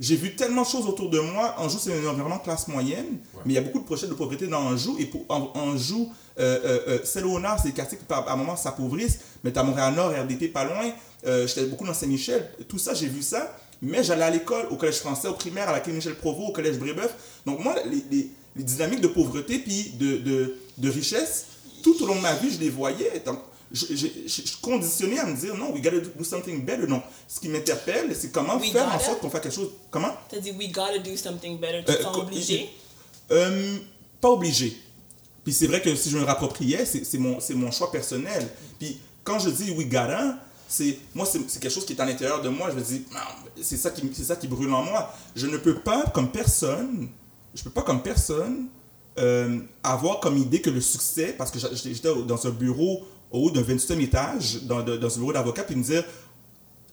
J'ai vu tellement de choses autour de moi. Anjou, c'est un environnement classe moyenne, mais il y a beaucoup de projets de pauvreté dans Anjou. Et pour An- Anjou, euh, euh, euh, Saint-Léonard, c'est des quartiers qui, à un moment, s'appauvrissent. Mais tu as Montréal-Nord, RDP, pas loin. Euh, J'étais beaucoup dans Saint-Michel. Tout ça, j'ai vu ça. Mais j'allais à l'école, au collège français, au primaire, à la Michel Provost, au collège Brébeuf. Donc, moi, les, les- les dynamiques de pauvreté puis de, de, de richesse, tout au long de ma vie, je les voyais. Donc, je, je, je- conditionné à me dire non, we gotta do something better. Donc, ce qui m'interpelle, c'est comment We faire en sorte qu'on fasse quelque chose. Comment? T'as dit, we gotta do something better. Tu Euh, sens obligé? Euh, Pas obligé. Puis c'est vrai que si je me rappropriais, c'est mon, mon choix personnel. Puis quand je dis we gotta, c'est moi c'est quelque chose qui est à l'intérieur de moi. Je me dis c'est ça qui c'est ça qui brûle en moi. Je ne peux pas comme personne, je peux pas comme personne euh, avoir comme idée que le succès, parce que j'étais dans un bureau au haut d'un 28e étage, dans, dans un bureau d'avocat, puis me dire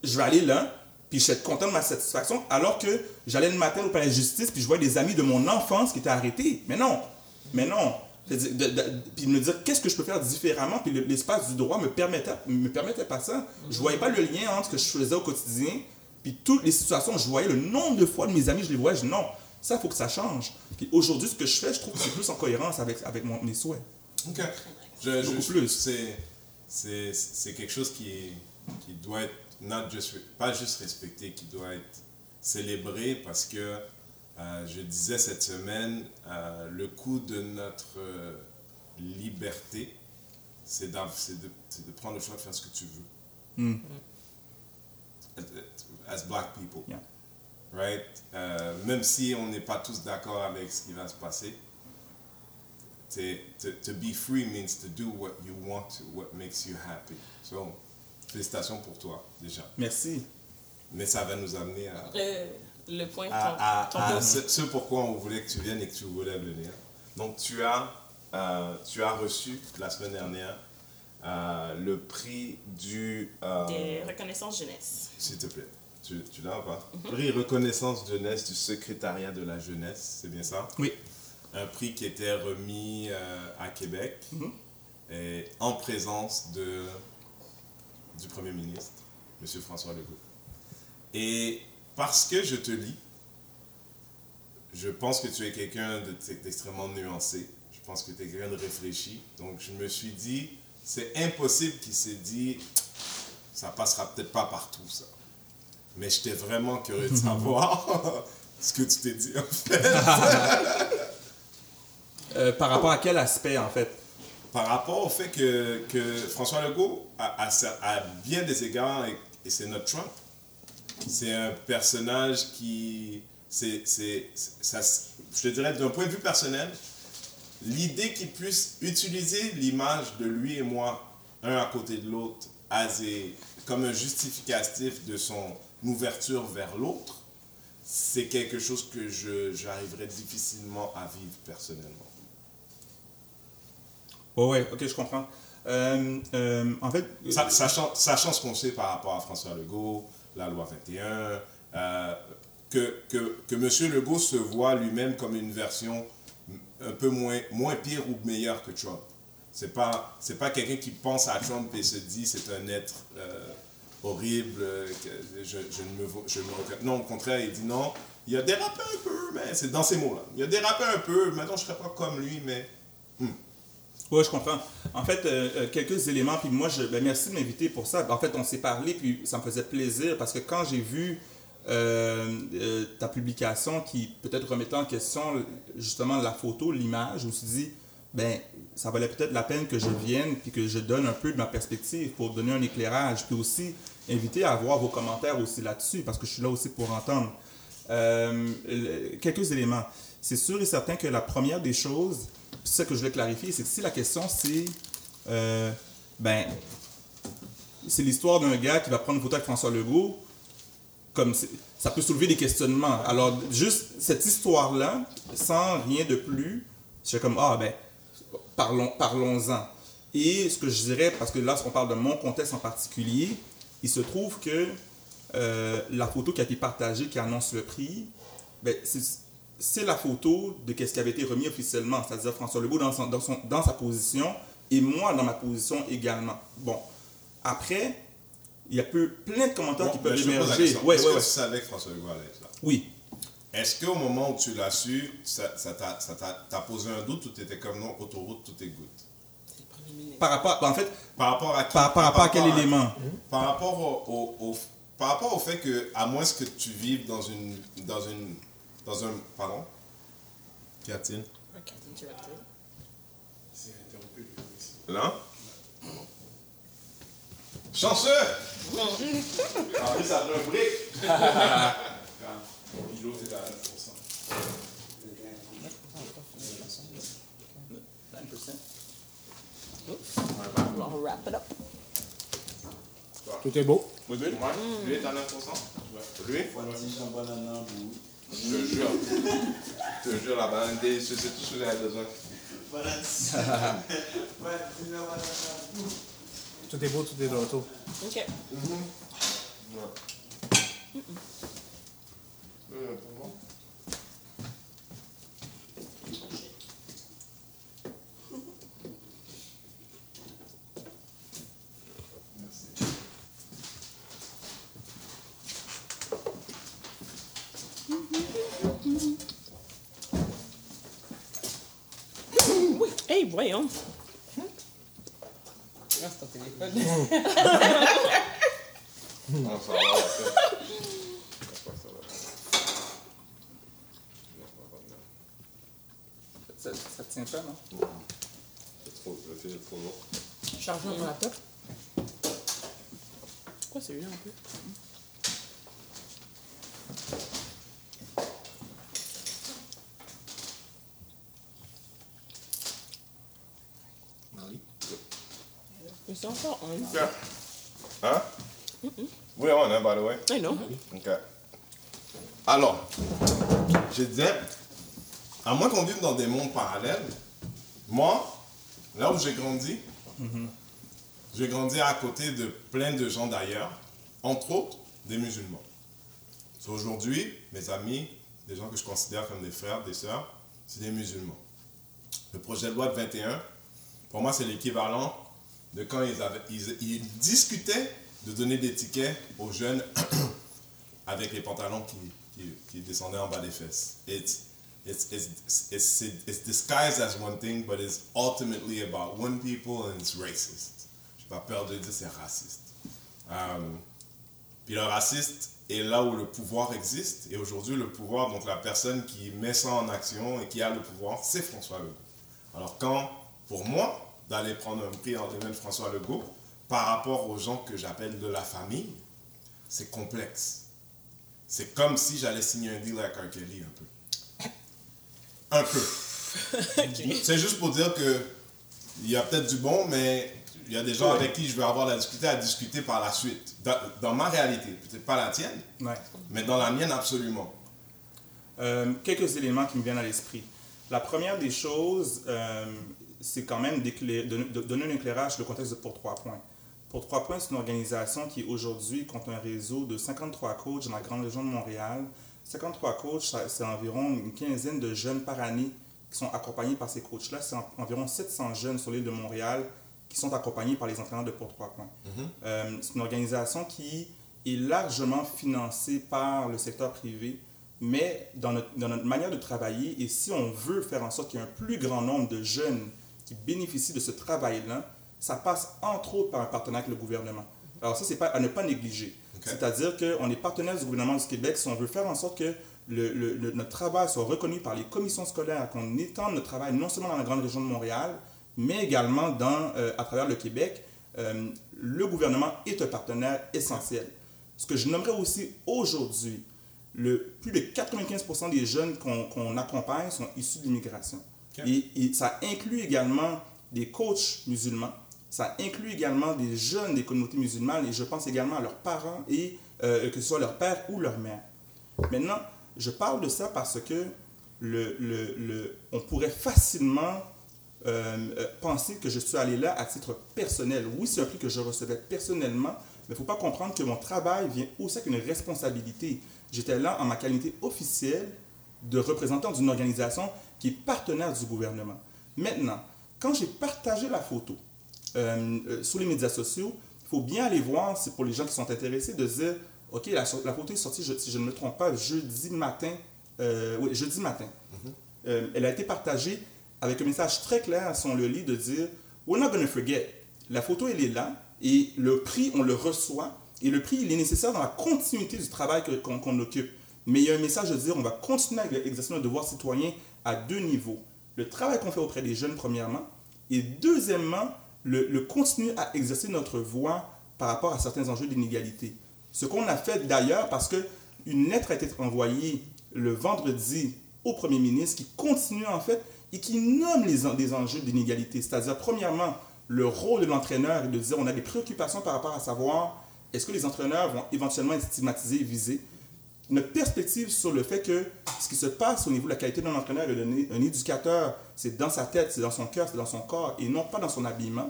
je vais aller là, puis je vais être content de ma satisfaction, alors que j'allais le matin au palais de justice, puis je voyais des amis de mon enfance qui étaient arrêtés. Mais non, mais non. Puis me dire qu'est-ce que je peux faire différemment, puis le- l'espace du droit me permettait, me permettait pas ça. Je voyais pas le lien entre ce que je faisais au quotidien, puis toutes les situations, je voyais le nombre de fois de mes amis, je les voyais, je dis non, ça faut que ça change. Puis aujourd'hui, ce que je fais, je trouve que c'est plus en cohérence avec, avec mon- mes souhaits. Ok. Je, Beaucoup je- plus. C'est, c'est, c'est quelque chose qui, est- qui doit être not just, pas juste respecté, qui doit être célébré parce que euh, je disais cette semaine, euh, le coût de notre euh, liberté, c'est, de, de prendre le choix de faire ce que tu veux. Mm. As black people. Yeah. Right? Euh, même si on n'est pas tous d'accord avec ce qui va se passer, to, to be free means to do what you want to, what makes you happy. So, félicitations pour toi, déjà. Merci. Mais ça va nous amener à, Le, le point, ton, à, à- ton à point. ce, ce pourquoi on voulait que tu viennes et que tu voulais venir. Donc, tu as, euh, tu as reçu la semaine dernière euh, le prix du. euh, Des reconnaissances jeunesse. S'il te plaît. Tu, tu l'as ou pas? Prix reconnaissance jeunesse du secrétariat de la jeunesse, c'est bien ça? Oui. Un prix qui était remis euh, à Québec Mhm. et en présence de, du Premier ministre, M. François Legault. Et parce que je te lis, je pense que tu es quelqu'un de- d'extrêmement nuancé. Je pense que tu es quelqu'un de réfléchi. Donc je me suis dit, c'est impossible qu'il s'est dit, ça passera peut-être pas partout ça. Mais j'étais vraiment curieux de savoir ce que tu t'es dit en fait. Euh, par rapport à quel aspect, en fait? Par rapport au fait que, que François Legault, à, bien des égards, et, et c'est notre Trump, c'est un personnage qui, c'est, je te dirais d'un point de vue personnel, l'idée qu'il puisse utiliser l'image de lui et moi, un à côté de l'autre, comme un justificatif de son ouverture vers l'autre, c'est quelque chose que je, j'arriverais difficilement à vivre personnellement. Ouais, ouais, ok, je comprends. Euh, euh, en fait, Sa- Sachant, sachant ce qu'on sait par rapport à François Legault, la loi 21, euh, que, que, que M. Legault se voit lui-même comme une version un peu moins, moins pire ou meilleure que Trump. C'est pas, c'est pas quelqu'un qui pense à Trump et se dit c'est un être euh, horrible, euh, que je, je ne me, je me reconnais. Non, au contraire, il dit non, il a dérapé un peu, mais c'est dans ces mots-là. Il a dérapé un peu, maintenant je ne serai pas comme lui, mais Oui, je comprends. En fait, euh, euh, quelques éléments, puis moi, je, ben, merci de m'inviter pour ça. En fait, on s'est parlé, puis ça me faisait plaisir parce que quand j'ai vu ta publication qui peut-être remettait en question justement la photo, l'image, je me suis dit, ben, ça valait peut-être la peine que je vienne puis que je donne un peu de ma perspective pour donner un éclairage, puis aussi inviter à avoir vos commentaires aussi là-dessus parce que je suis là aussi pour entendre. Euh, quelques éléments. C'est sûr et certain que la première des choses, ça que je voulais clarifier, c'est que si la question c'est, euh, ben, c'est l'histoire d'un gars qui va prendre une photo avec François Legault, comme ça peut soulever des questionnements. Alors, juste cette histoire-là, sans rien de plus, c'est comme, ah ben, parlons, parlons-en. Et ce que je dirais, parce que là, on parle de mon contexte en particulier, il se trouve que euh, la photo qui a été partagée, qui annonce le prix, ben, c'est la photo de ce qui avait été remis officiellement, c'est-à-dire François Legault dans, son- dans, son- dans sa position et moi dans ma position également. Bon, après, il y a peu, plein de commentaires qui peuvent émerger. Ouais, Est-ce ouais, que ouais. tu savais que François Legault allait être là? Oui. Est-ce qu'au moment où tu l'as su, ça t'a posé un doute ou tu étais comme non, autoroute, tout est good? Par rapport, en fait, Par rapport à qui? par, par rapport à quel élément? Par rapport au, au- au- par rapport au fait que, à moins que tu vives dans une. Dans une. Dans un. Pardon? Qu'y a-t-il C'est interrompu. Là? Chanceux! En plus, ça fait un brick Puis l'autre est à 9%. On wrap it up. Tout est beau. Oui, oui. Lui est à 9%. Lui? Je te jure. Je te jure, la banane délicieuse, c'est tout ce que j'avais besoin. Tout est beau, tout est de retour. OK. Euh, pour moi? Hey, voyons. Ah, c'est ton téléphone. Ça va. Non, ça va. Ça, ça tient pas, non? C'est trop, le fil est trop lourd. Chargeur mon laptop. Quoi, celui-là un peu? Marie? Un. Yeah. Hein? Oui, on est, by the way? I know. OK. Alors, je disais, à moins qu'on vive dans des mondes parallèles, moi, là où j'ai grandi, j'ai grandi à côté de plein de gens d'ailleurs, entre autres des musulmans. So, Aujourd'hui, mes amis, des gens que je considère comme des frères, des sœurs, c'est des musulmans. Le projet de loi de 21, pour moi, c'est l'équivalent de quand ils, avaient, ils, discutaient de donner des tickets aux jeunes avec les pantalons qui, qui, qui descendaient en bas des fesses. It's, it's, it's, it's, it's disguised as one thing, but it's ultimately about one people and it's racist. J'ai pas peur de dire c'est raciste. Um, puis le raciste est là où le pouvoir existe. Et aujourd'hui, le pouvoir, donc la personne qui met ça en action et qui a le pouvoir, c'est François Legault. Alors quand, pour moi, d'aller prendre un prix en domaine François Legault, par rapport aux gens que j'appelle de la famille, c'est complexe. C'est comme si j'allais signer un deal avec R. Kelly un peu. Un peu. C'est juste pour dire que il y a peut-être du bon, mais il y a des gens avec qui je vais avoir la discuter à discuter par la suite. Dans, dans ma réalité, peut-être pas la tienne, Ouais. mais dans la mienne absolument. Euh, quelques éléments qui me viennent à l'esprit. La première des choses, euh, c'est quand même de, donner un éclairage sur le contexte de Pour Trois Points. Pour Trois Points, c'est une organisation qui aujourd'hui compte un réseau de 53 coachs dans la grande région de Montréal. 53 coachs, c'est environ une quinzaine de jeunes par année qui sont accompagnés par ces coachs-là. C'est en- environ 700 jeunes sur l'île de Montréal qui sont accompagnés par les entraîneurs de Pour Trois Points. Euh, c'est une organisation qui est largement financée par le secteur privé, mais dans notre, dans notre manière de travailler, et si on veut faire en sorte qu'il y ait un plus grand nombre de jeunes qui bénéficient de ce travail-là, ça passe entre autres par un partenariat avec le gouvernement. Alors ça, c'est pas à ne pas négliger. C'est-à-dire qu'on est partenaire du gouvernement du Québec si on veut faire en sorte que le- le- le- notre travail soit reconnu par les commissions scolaires, qu'on étende notre travail non seulement dans la grande région de Montréal, mais également dans, euh, à travers le Québec. Euh, le gouvernement est un partenaire essentiel. Ce que je nommerais aussi aujourd'hui, le, plus de 95% des jeunes qu'on qu'on accompagne sont issus de l'immigration. Et, ça inclut également des coachs musulmans, ça inclut également des jeunes des communautés musulmanes, et je pense également à leurs parents, et euh, que ce soit leur père ou leur mère. Maintenant, je parle de ça parce que le, le, le- on pourrait facilement euh, euh, penser que je suis allé là à titre personnel. Oui, c'est un prix que je recevais personnellement, mais il ne faut pas comprendre que mon travail vient aussi avec une responsabilité. J'étais là en ma qualité officielle de représentant d'une organisation qui est partenaire du gouvernement. Maintenant, quand j'ai partagé la photo euh, euh, sur les médias sociaux, il faut bien aller voir, c'est pour les gens qui sont intéressés, de dire, OK, la, la photo est sortie, je- si je ne me trompe pas, jeudi matin. euh, oui, jeudi matin. Euh, elle a été partagée avec un message très clair sur le lit de dire We're not going to forget. La photo, elle est là et le prix, on le reçoit et le prix, il est nécessaire dans la continuité du travail que- qu'on qu'on occupe. Mais il y a un message de dire on va continuer à exercer notre devoir citoyen à deux niveaux. Le travail qu'on fait auprès des jeunes, premièrement, et deuxièmement, le, continuer à exercer notre voix par rapport à certains enjeux d'inégalité. Ce qu'on a fait d'ailleurs parce que une lettre a été envoyée le vendredi au Premier ministre qui continue en fait et qui nomme les, des enjeux d'inégalité. C'est-à-dire, premièrement, le rôle de l'entraîneur est de dire on a des préoccupations par rapport à savoir est-ce que les entraîneurs vont éventuellement être stigmatisés et visés? Notre perspective sur le fait que ce qui se passe au niveau de la qualité d'un entraîneur et d'un un éducateur, c'est dans sa tête, c'est dans son cœur, c'est dans son corps et non pas dans son habillement.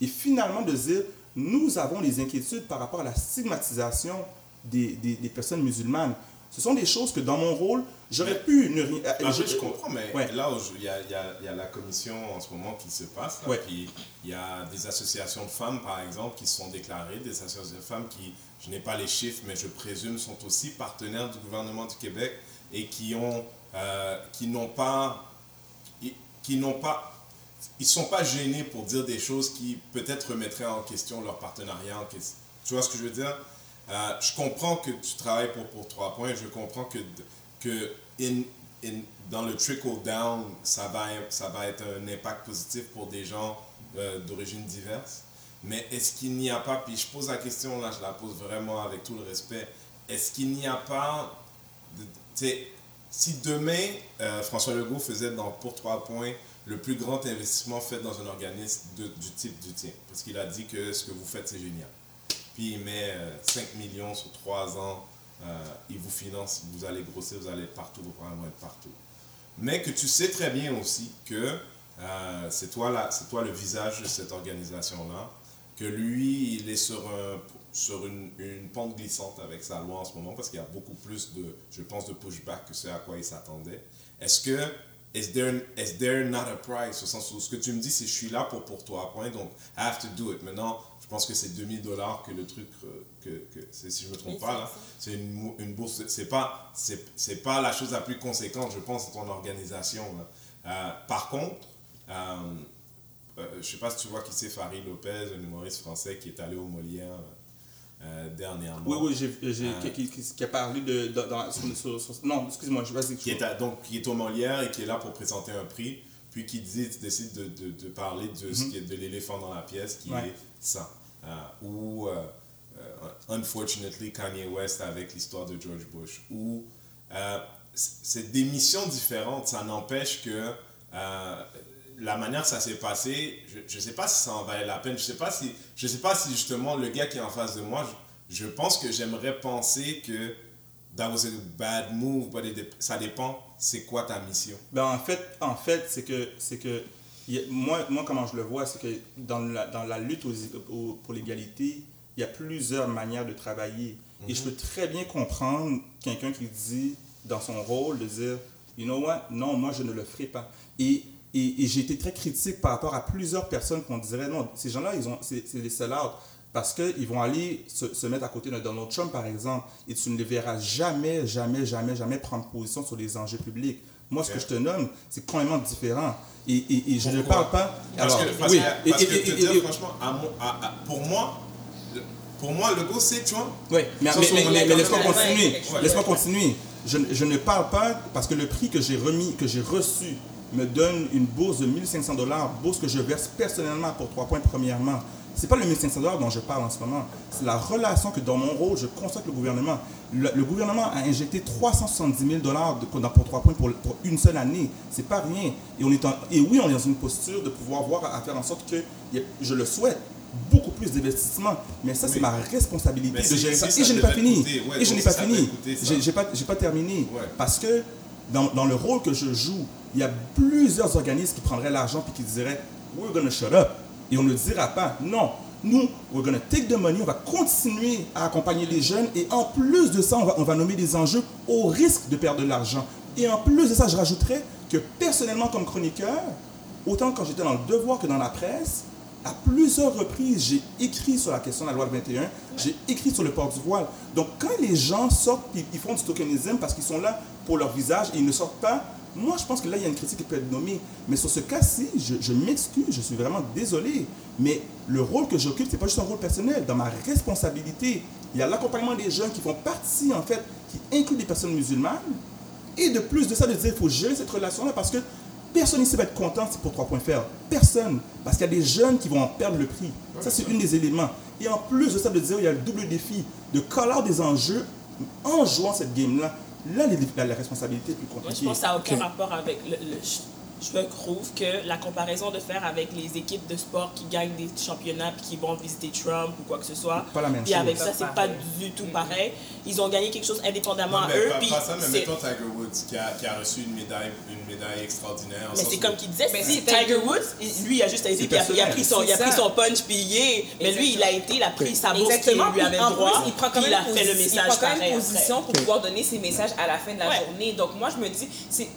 Et finalement de dire, nous avons des inquiétudes par rapport à la stigmatisation des, des- des personnes musulmanes. Ce sont des choses que dans mon rôle, j'aurais pu ne rien... En fait, je comprends, mais Ouais. là, il y a, y y la commission en ce moment qui se passe. là, Ouais. puis il y a des associations de femmes, par exemple, qui se sont déclarées, des associations de femmes qui, je n'ai pas les chiffres, mais je présume, sont aussi partenaires du gouvernement du Québec et qui ont, euh, qui n'ont pas, qui n'ont pas, ils sont pas gênés pour dire des choses qui peut-être remettraient en question leur partenariat. Tu vois ce que je veux dire? Euh, je comprends que tu travailles pour, pour 3 points. Je comprends que, que dans le trickle down, ça va, ça va être un impact positif pour des gens euh, d'origine diverse. Mais est-ce qu'il n'y a pas, puis je pose la question, là je la pose vraiment avec tout le respect, est-ce qu'il n'y a pas, de- si demain euh, François Legault faisait dans, pour 3 points le plus grand investissement fait dans un organisme du type du tien, parce qu'il a dit que ce que vous faites c'est génial, puis il met euh, 5 millions sur 3 ans, euh, il vous finance, vous allez grossir, vous allez partout, vos programmes vont être partout. Mais que tu sais très bien aussi que euh, c'est toi, toi le visage de cette organisation-là, que lui, il est sur, un, sur une, une pente glissante avec sa loi en ce moment, parce qu'il y a beaucoup plus de, je pense, de pushback que ce à quoi il s'attendait. Est-ce que, is there, is there not a price, au sens où ce que tu me dis, c'est je suis là pour, pour toi, point, donc I have to do it. Maintenant, je pense que c'est 2000 dollars que le truc, euh, que, que si je me trompe Oui, pas, c'est là, c'est une, une bourse, c'est pas, c'est, c'est pas la chose la plus conséquente, je pense, de ton organisation. là. Euh, par contre, euh, euh, je sais pas si tu vois qui c'est Farid Lopez, un humoriste français qui est allé au Molière euh, dernièrement. Oui, oui, j'ai, j'ai- Euh, qui, qui- qui a parlé de. dans- dans- sur- sur- sur- non, excuse-moi, je vas-y. qui est à- donc qui est au Molière et qui est là pour présenter un prix, puis qui dit, décide de, de, de parler de ce qui est de l'éléphant dans la pièce, qui Mhm. Ouais. est ça. Euh, ou, unfortunately, Kanye West avec l'histoire de George Bush. Ou, c'est des missions différentes. Ça n'empêche que euh, la manière que ça s'est passé, je ne sais pas si ça en valait la peine. Je ne sais, pas si- je sais pas si justement le gars qui est en face de moi, je, je pense que j'aimerais penser que that was a bad move, but it dep- ça dépend, c'est quoi ta mission? Ben, en fait, en fait c'est que, c'est que moi, moi, comment je le vois, c'est que dans la, dans la lutte aux- aux- pour l'égalité, il y a plusieurs manières de travailler. Et je peux très bien comprendre quelqu'un qui dit, dans son rôle, de dire, you know what, non, moi, je ne le ferai pas. Et, et, et j'ai été très critique par rapport à plusieurs personnes qu'on dirait, non, ces gens-là, ils ont, c'est, des sell-out. Parce qu'ils vont aller se, se mettre à côté de Donald Trump, par exemple, et tu ne les verras jamais, jamais, jamais, jamais prendre position sur les enjeux publics. Moi, ce que je te nomme, c'est complètement différent. Et, et, et je ne parle pas. Alors, parce oui, que, parce et- franchement, pour moi, le- pour moi, le go, c'est Trump. Oui, mais, laisse-moi continuer. ouais. Laisse-moi continuer. Je, ne- je ne parle pas parce que le prix que j'ai remis, que j'ai reçu, me donne une bourse de 1500 dollars, bourse que je verse personnellement pour trois points premièrement. C'est pas le 1500 dollars dont je parle en ce moment. C'est la relation que dans mon rôle, je constate avec le gouvernement. Le, le gouvernement a injecté 370 000 dollars pour trois points pour, pour une seule année. C'est pas rien. Et, on est en- et oui, on est dans une posture de pouvoir voir à faire en sorte que, je le souhaite, beaucoup plus d'investissement. Mais ça, c'est ma responsabilité de gérer ça. ça Et je n'ai pas fini. coûter, ouais, Et je n'ai pas fini. J'ai pas, pas terminé. Ouais. Parce que dans, dans le rôle que je joue, il y a plusieurs organismes qui prendraient l'argent puis qui diraient We're gonna shut up. Et on ne dira pas non. Nous, we're gonna take the money, on va continuer à accompagner les jeunes et en plus de ça, on va, on va nommer des enjeux au risque de perdre de l'argent. Et en plus de ça, je rajouterais que personnellement, comme chroniqueur, autant quand j'étais dans le devoir que dans la presse, à plusieurs reprises, j'ai écrit sur la question de la loi 21, j'ai écrit sur le port du voile. Donc, quand les gens sortent et ils font du tokenisme parce qu'ils sont là pour leur visage et ils ne sortent pas, moi, je pense que là, il y a une critique qui peut être nommée. Mais sur ce cas-ci, je, m'excuse, je suis vraiment désolé. Mais le rôle que j'occupe, c'est pas juste un rôle personnel. Dans ma responsabilité, il y a l'accompagnement des jeunes qui font partie, en fait, qui incluent des personnes musulmanes. Et de plus de ça, de dire qu'il faut gérer cette relation-là parce que personne ici va être content pour 3 points faire. Personne. Parce qu'il y a des jeunes qui vont en perdre le prix. Ça, c'est un des éléments. Et en plus de ça, de dire il y a le double défi de color des enjeux en jouant cette game-là. Là, les- la, la responsabilité est plus Moi, je compliquée. pense que ça n'a aucun rapport avec le. le- je, trouve que la comparaison de faire avec les équipes de sport qui gagnent des championnats puis qui vont visiter Trump ou quoi que ce soit. Pas la même Puis chose. avec ça, c'est pas du tout pareil. Ils ont gagné quelque chose indépendamment Non, à eux. pas, puis pas ça, mais mettons Tiger Woods qui a, qui a reçu une médaille, une médaille extraordinaire. Mais c'est comme qu'il disait, Mais si Tiger Woods, lui, il a juste été, puis il a, il a pris son, il a pris son punch, puis il est. Mais lui, il a été, il a pris sa bourse qui lui avait en droit, plus, il prend quand même il a fait le message il prend quand même pareil après. position pour pouvoir donner ses messages à la fin de la Ouais. journée. Donc moi, je me dis, c'est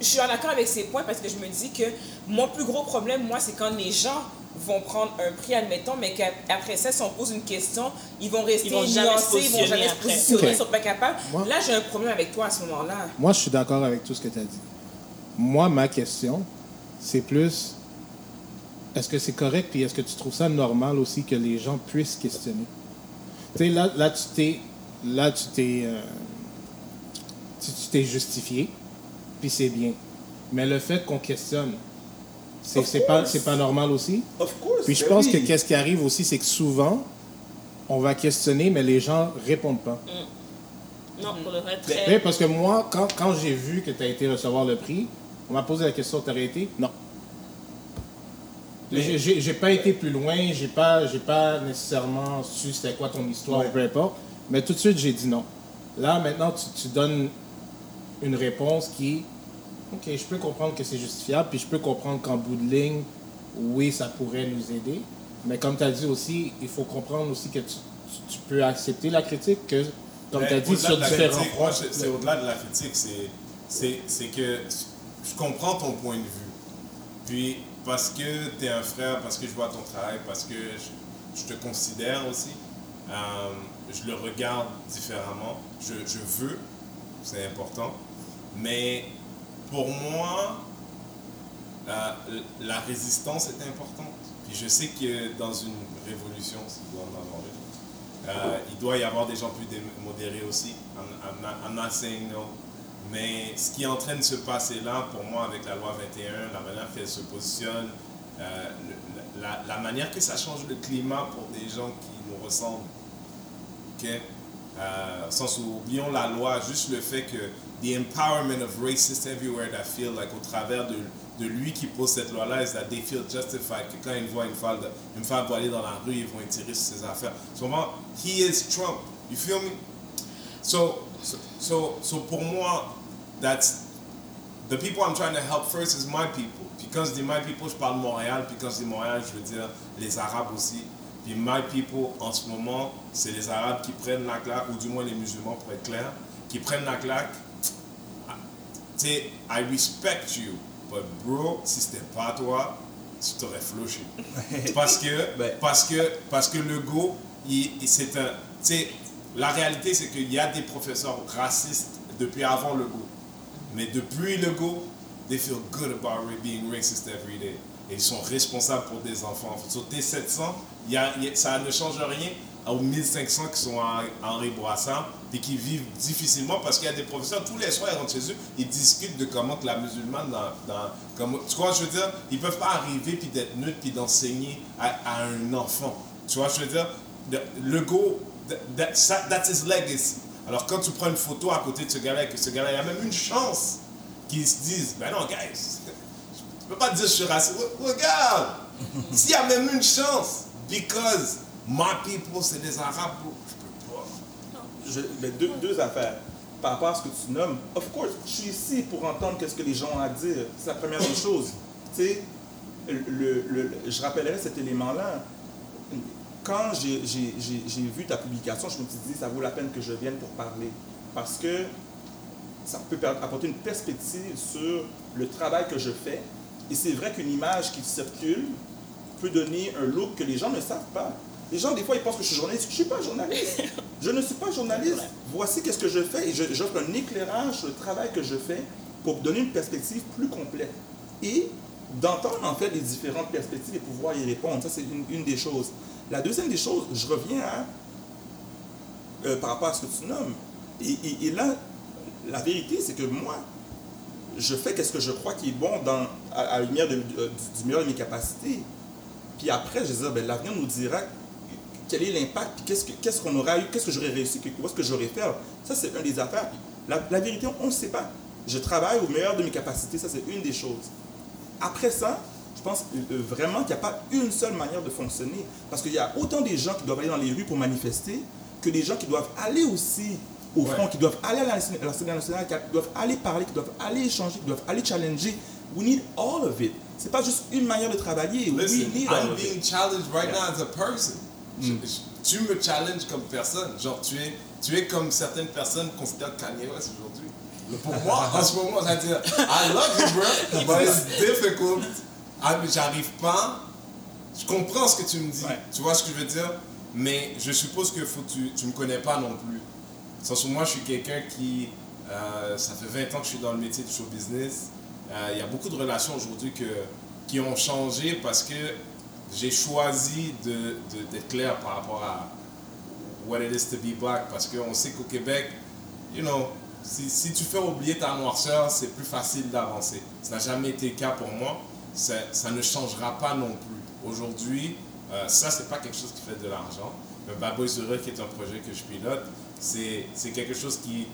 je suis en accord avec ces points parce que je me dis que mon plus gros problème, moi, c'est quand les gens vont prendre un prix, admettons, mais qu'après ça, si on pose une question, ils vont rester Ils vont nuancés, ils vont jamais se positionner, ils sont pas capables. Moi- Là, j'ai un problème avec toi à ce moment-là. Moi, je suis d'accord avec tout ce que tu as dit. Moi, ma question, c'est plus est-ce que c'est correct, puis est-ce que tu trouves ça normal aussi que les gens puissent questionner? Tu sais, là, là, tu t'es, là, tu t'es, euh, tu t'es justifié, puis c'est bien. Mais le fait qu'on questionne, c'est, pas, normal aussi? Of course. Puis je ben pense oui. que qu'est-ce qui arrive aussi, c'est que souvent, on va questionner, mais les gens répondent pas. Non, pour le vrai, Oui, parce que moi, quand, quand j'ai vu que tu as été recevoir le prix, on m'a posé la question, t'aurais été? Non. J'ai- pas été plus loin, j'ai pas, j'ai pas nécessairement su c'était quoi ton histoire, Ouais. peu importe. Mais tout de suite, j'ai dit non. Là, maintenant, tu, tu donnes une réponse qui, ok, je peux comprendre que c'est justifiable, puis je peux comprendre qu'en bout de ligne, oui, ça pourrait nous aider. Mais comme tu as dit aussi, il faut comprendre aussi que tu, tu- tu peux accepter la critique, que, comme tu as dit, sur différents moi, c'est- au-delà de la critique, c'est, que je comprends ton point de vue. Puis, parce que tu es un frère, parce que je vois ton travail, parce que je, je te considère aussi, euh, je le regarde différemment. Je, je veux, c'est important. Mais pour moi, euh, la résistance est importante. Puis je sais que dans une révolution, euh, il doit y avoir des gens plus dé- modérés aussi. I'm, I'm not. Mais ce qui est en train de se passer là, pour moi, avec la loi 21, la manière qu'elle se positionne, euh, la, manière que ça change le climat pour des gens qui nous ressemblent. OK? Sans oublions la loi, juste le fait que the empowerment of racists everywhere that feel like au travers de, lui qui pose cette loi-là, is that they feel justified, que quand ils voient une femme, une femme voilée dans la rue, ils vont tirer sur ses affaires. Souvent, he is Trump. You feel me? So, so, so, pour moi, that's the people I'm trying to help first is my people. Je dis my people, je parle Montréal. Je dis Montréal, je veux dire les Arabes aussi. Puis my people, en ce moment, c'est les Arabes qui prennent la claque, ou du moins les musulmans pour être clair, qui prennent la claque. Tu sais, I respect you, but bro, si c'était pas toi, tu t'aurais floché. Parce que, Ben. parce que, parce que le go, il, il- c'est un, tu sais, la réalité c'est qu'il y a des professeurs racistes depuis avant le go. Mais depuis le go, they feel good about being racist every day. Et ils sont responsables pour des enfants. Sur T700, il y a- y a- ça ne change rien aux 1500 qui sont à Henri et qui vivent difficilement parce qu'il y a des professeurs, tous les soirs, ils rentrent chez eux, ils discutent de comment que la musulmane, dans, dans- comment, tu vois, je veux dire, ils peuvent pas arriver puis d'être neutres puis d'enseigner à, à un enfant. Tu vois, je veux dire, le- go, that- that- that's his legacy. Alors quand tu prends une photo à côté de ce gars-là et que ce gars-là, il y a même une chance qu'ils se disent, ben non, guys, tu peux pas dire je suis raciste. Re- Regarde, s'il y a même une chance, because my people, c'est des Arabes, je peux pas. Ben, deux, deux affaires. Par rapport à ce que tu nommes, of course, je suis ici pour entendre qu'est-ce que les gens ont à dire. C'est la première des choses. Tu sais, le, le- je rappellerai cet élément-là. Quand j'ai vu ta publication, je me suis dit, ça vaut la peine que je vienne pour parler. Parce que ça peut apporter une perspective sur le travail que je fais. Et c'est vrai qu'une image qui circule peut donner un look que les gens ne savent pas. Les gens, des fois, ils pensent que je suis journaliste. Je ne suis pas journaliste. Je ne suis pas journaliste. Voici qu'est-ce que je fais et j'offre un éclairage sur le travail que je fais pour donner une perspective plus complète. Et d'entendre en fait les différentes perspectives et pouvoir y répondre. Ça, c'est une, une des choses. La deuxième des choses, je reviens à, euh, par rapport à ce que tu nommes. Et, et- et là, la vérité, c'est que moi, je fais qu'est-ce que je crois qui est bon dans, à, la lumière de- du, du meilleur de mes capacités. Puis après, je dis, ben, l'avenir nous dira quel est l'impact, qu'est-ce que- qu'est-ce qu'on aura eu, qu'est-ce que j'aurais réussi, que- où est-ce que j'aurais fait. Ça, c'est une des affaires. La, la vérité, on ne sait pas. Je travaille au meilleur de mes capacités, ça, c'est une des choses. Après ça, je pense euh, vraiment qu'il n'y a pas une seule manière de fonctionner. Parce qu'il y a autant des gens qui doivent aller dans les rues pour manifester que des gens qui doivent aller aussi au front, qui doivent aller à l'Assemblée nationale, qui doivent aller parler, qui doivent aller échanger, qui doivent aller challenger. We need all of it. C'est pas juste une manière de travailler. Listen, We need all I'm of it. being challenged right Yeah. now as a person. Je- Mm. je- tu me challenges comme personne. Genre, tu es, tu es comme certaines personnes considèrent Kanye West aujourd'hui. Pour moi, en ce moment, ça dire I love you, bro, but it's difficult. Ah, J'arrive pas. Je comprends ce que tu me dis. Ouais. Tu vois ce que je veux dire? Mais je suppose que faut tu, tu me connais pas non plus. Sans moi, je suis quelqu'un qui. euh, ça fait 20 ans que je suis dans le métier du show business. Euh, Il y a beaucoup de relations aujourd'hui qui ont changé parce que j'ai choisi d'être clair par rapport à what it is to be black. Parce qu'on sait qu'au Québec, you know, si, tu fais oublier ta noirceur, c'est plus facile d'avancer. Ça n'a jamais été le cas pour moi. Ça, ne changera pas non plus. Aujourd'hui, euh, ça, c'est pas quelque chose qui fait de l'argent. Le Heureux, qui est un projet que je pilote, c'est quelque chose qui,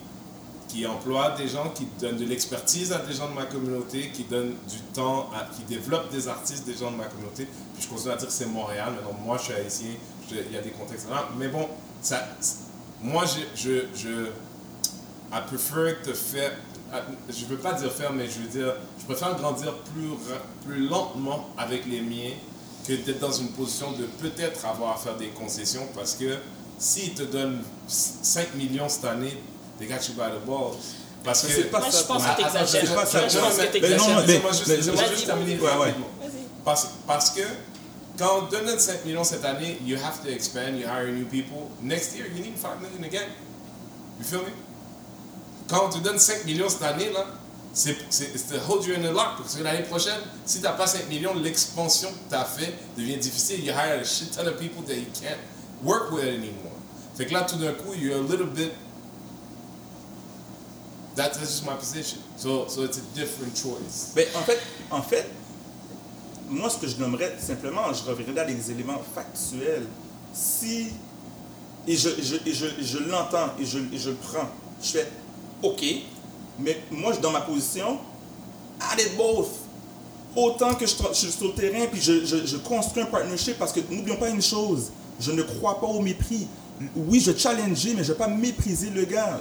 qui emploie des gens, qui donne de l'expertise à des gens de ma communauté, qui donne du temps, qui développe des artistes des gens de ma communauté. Puis je continue à dire que c'est Montréal. Maintenant, moi, je suis haïtien, il y a des contextes. Mais bon, moi, je, je, je I prefer te faire, je veux pas dire faire, mais je veux dire, je préfère grandir plus, plus lentement avec les miens que d'être dans une position de peut-être avoir à faire des concessions parce que s'ils te donnent 5 millions cette année, they got you by the balls. Parce que. c'est pas Moi, ça je pense pour que t'exagères. C'est pas ça. Je Non, pense mais- que mais non, t'exagères. mais- Laissez-moi juste, terminer ouais. Parce, parce que quand on donne 5 millions cette année, you have to expand, you hire new people. Next year, you need 5 million again. You feel me? Quand on te donne 5 millions cette année, là, c'est c'est- c'est to hold you in the lock. Parce que l'année prochaine, si tu n'as pas 5 millions, l'expansion que tu as fait devient difficile. You hire a shit ton of people that you can't work with anymore. Fait que là, tout d'un coup, you're a little bit. That's just my position. So, so it's a different choice. Ben, en fait, en fait, moi, ce que je nommerais simplement, je reviendrai à des éléments factuels. Si, et je, je, je, je l'entends et je, je le prends, je fais OK, mais moi, je- dans ma position, I did both. Autant que je, je suis sur le terrain puis je, je, je construis un partnership parce que n'oublions pas une chose, je ne crois pas au mépris. Oui, je challengeais, mais je ne vais pas mépriser le gars.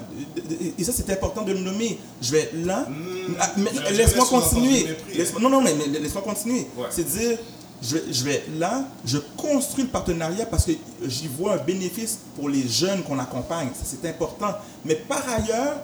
Et ça, c'est important de le nommer. Je vais là. Ah, je- je Laisse-moi continuer. mépris. Non, non, mais, mais laisse-moi continuer. Ouais. C'est dire, je, je vais là, je construis le partenariat parce que j'y vois un bénéfice pour les jeunes qu'on accompagne. Ça, c'est important. Mais par ailleurs,